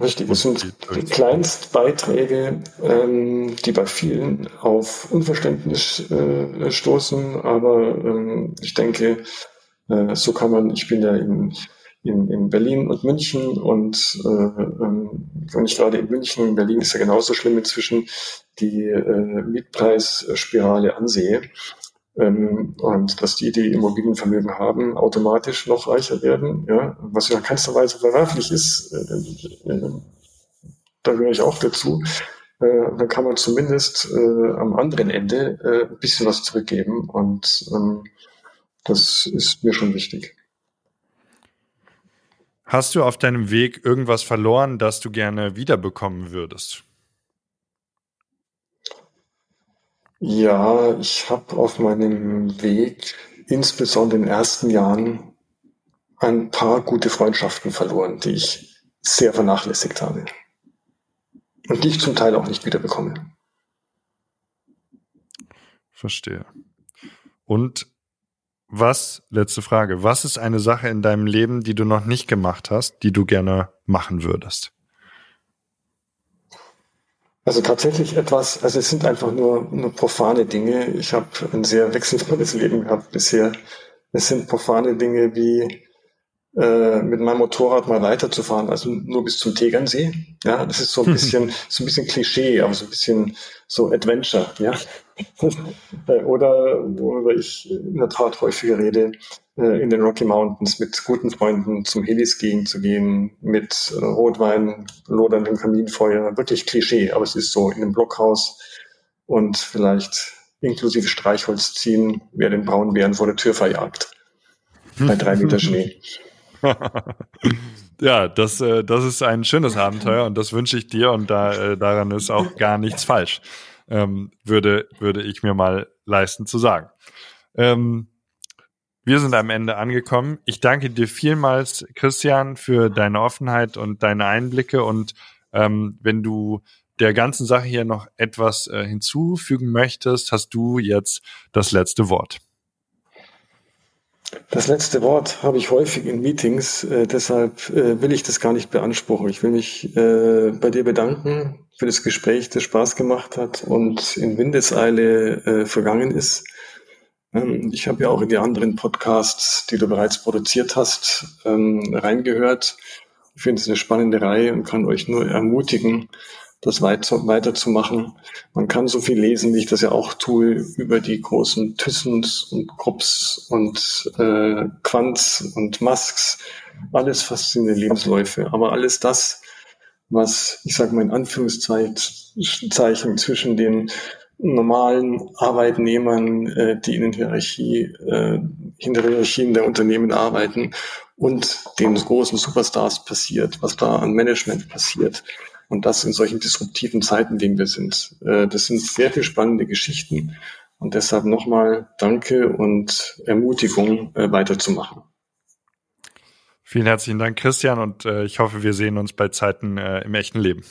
Richtig, es sind die Kleinstbeiträge, ähm, die bei vielen auf Unverständnis äh, stoßen, aber ähm, ich denke, äh, so kann man, ich bin ja in, in, in Berlin und München und äh, ähm, wenn ich gerade in München, in Berlin ist ja genauso schlimm inzwischen, die äh, Mietpreisspirale ansehe, ähm, und dass die, die Immobilienvermögen haben, automatisch noch reicher werden, ja, was ja keinster Weise verwerflich ist, äh, äh, da gehöre ich auch dazu. Äh, dann kann man zumindest äh, am anderen Ende äh, ein bisschen was zurückgeben und ähm, das ist mir schon wichtig. Hast du auf deinem Weg irgendwas verloren, das du gerne wiederbekommen würdest? Ja, ich habe auf meinem Weg, insbesondere in den ersten Jahren, ein paar gute Freundschaften verloren, die ich sehr vernachlässigt habe. Und die ich zum Teil auch nicht wiederbekomme. Verstehe. Und was, letzte Frage, was ist eine Sache in deinem Leben, die du noch nicht gemacht hast, die du gerne machen würdest? Also tatsächlich etwas, also es sind einfach nur, nur profane Dinge. Ich habe ein sehr wechselvolles Leben gehabt bisher. Es sind profane Dinge wie äh, mit meinem Motorrad mal weiterzufahren, also nur bis zum Tegernsee. Ja, das ist so ein bisschen, so ein bisschen Klischee, aber so ein bisschen so Adventure, ja. Oder worüber ich in der Tat häufiger rede, äh, in den Rocky Mountains mit guten Freunden zum Heliskiing zu gehen, mit äh, Rotwein, loderndem Kaminfeuer, wirklich Klischee, aber es ist so in einem Blockhaus und vielleicht inklusive Streichholz ziehen, wer den Braunbären vor der Tür verjagt. Bei drei Meter Schnee. ja, das, äh, das ist ein schönes Abenteuer und das wünsche ich dir und da, äh, daran ist auch gar nichts falsch, ähm, würde, würde ich mir mal leisten zu sagen. Ähm, wir sind am Ende angekommen. Ich danke dir vielmals, Christian, für deine Offenheit und deine Einblicke. Und ähm, wenn du der ganzen Sache hier noch etwas äh, hinzufügen möchtest, hast du jetzt das letzte Wort. Das letzte Wort habe ich häufig in Meetings, äh, deshalb äh, will ich das gar nicht beanspruchen. Ich will mich äh, bei dir bedanken für das Gespräch, das Spaß gemacht hat und in Windeseile äh, vergangen ist. Ähm, ich habe ja auch in die anderen Podcasts, die du bereits produziert hast, ähm, reingehört. Ich finde es eine spannende Reihe und kann euch nur ermutigen, das weiter, weiterzumachen. Man kann so viel lesen, wie ich das ja auch tue, über die großen Thyssens und Krupps und äh, Quants und Musks. Alles faszinierende Lebensläufe. Aber alles das was, ich sage mal in Anführungszeichen, zwischen den normalen Arbeitnehmern, äh, die in den Hierarchie, äh, hinter den Hierarchien der Unternehmen arbeiten und den großen Superstars passiert, was da an Management passiert. Und das in solchen disruptiven Zeiten, in denen wir sind. Äh, das sind sehr viel spannende Geschichten. Und deshalb nochmal Danke und Ermutigung, äh, weiterzumachen. Vielen herzlichen Dank, Christian, und äh, ich hoffe, wir sehen uns bei Zeiten im echten Leben.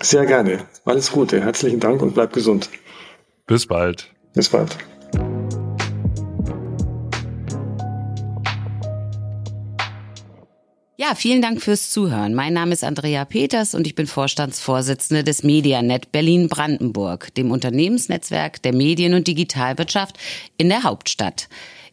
Sehr gerne. Alles Gute. Herzlichen Dank und bleib gesund. Bis bald. Bis bald. Ja, vielen Dank fürs Zuhören. Mein Name ist Andrea Peters und ich bin Vorstandsvorsitzende des Medianet Berlin-Brandenburg, dem Unternehmensnetzwerk der Medien- und Digitalwirtschaft in der Hauptstadt.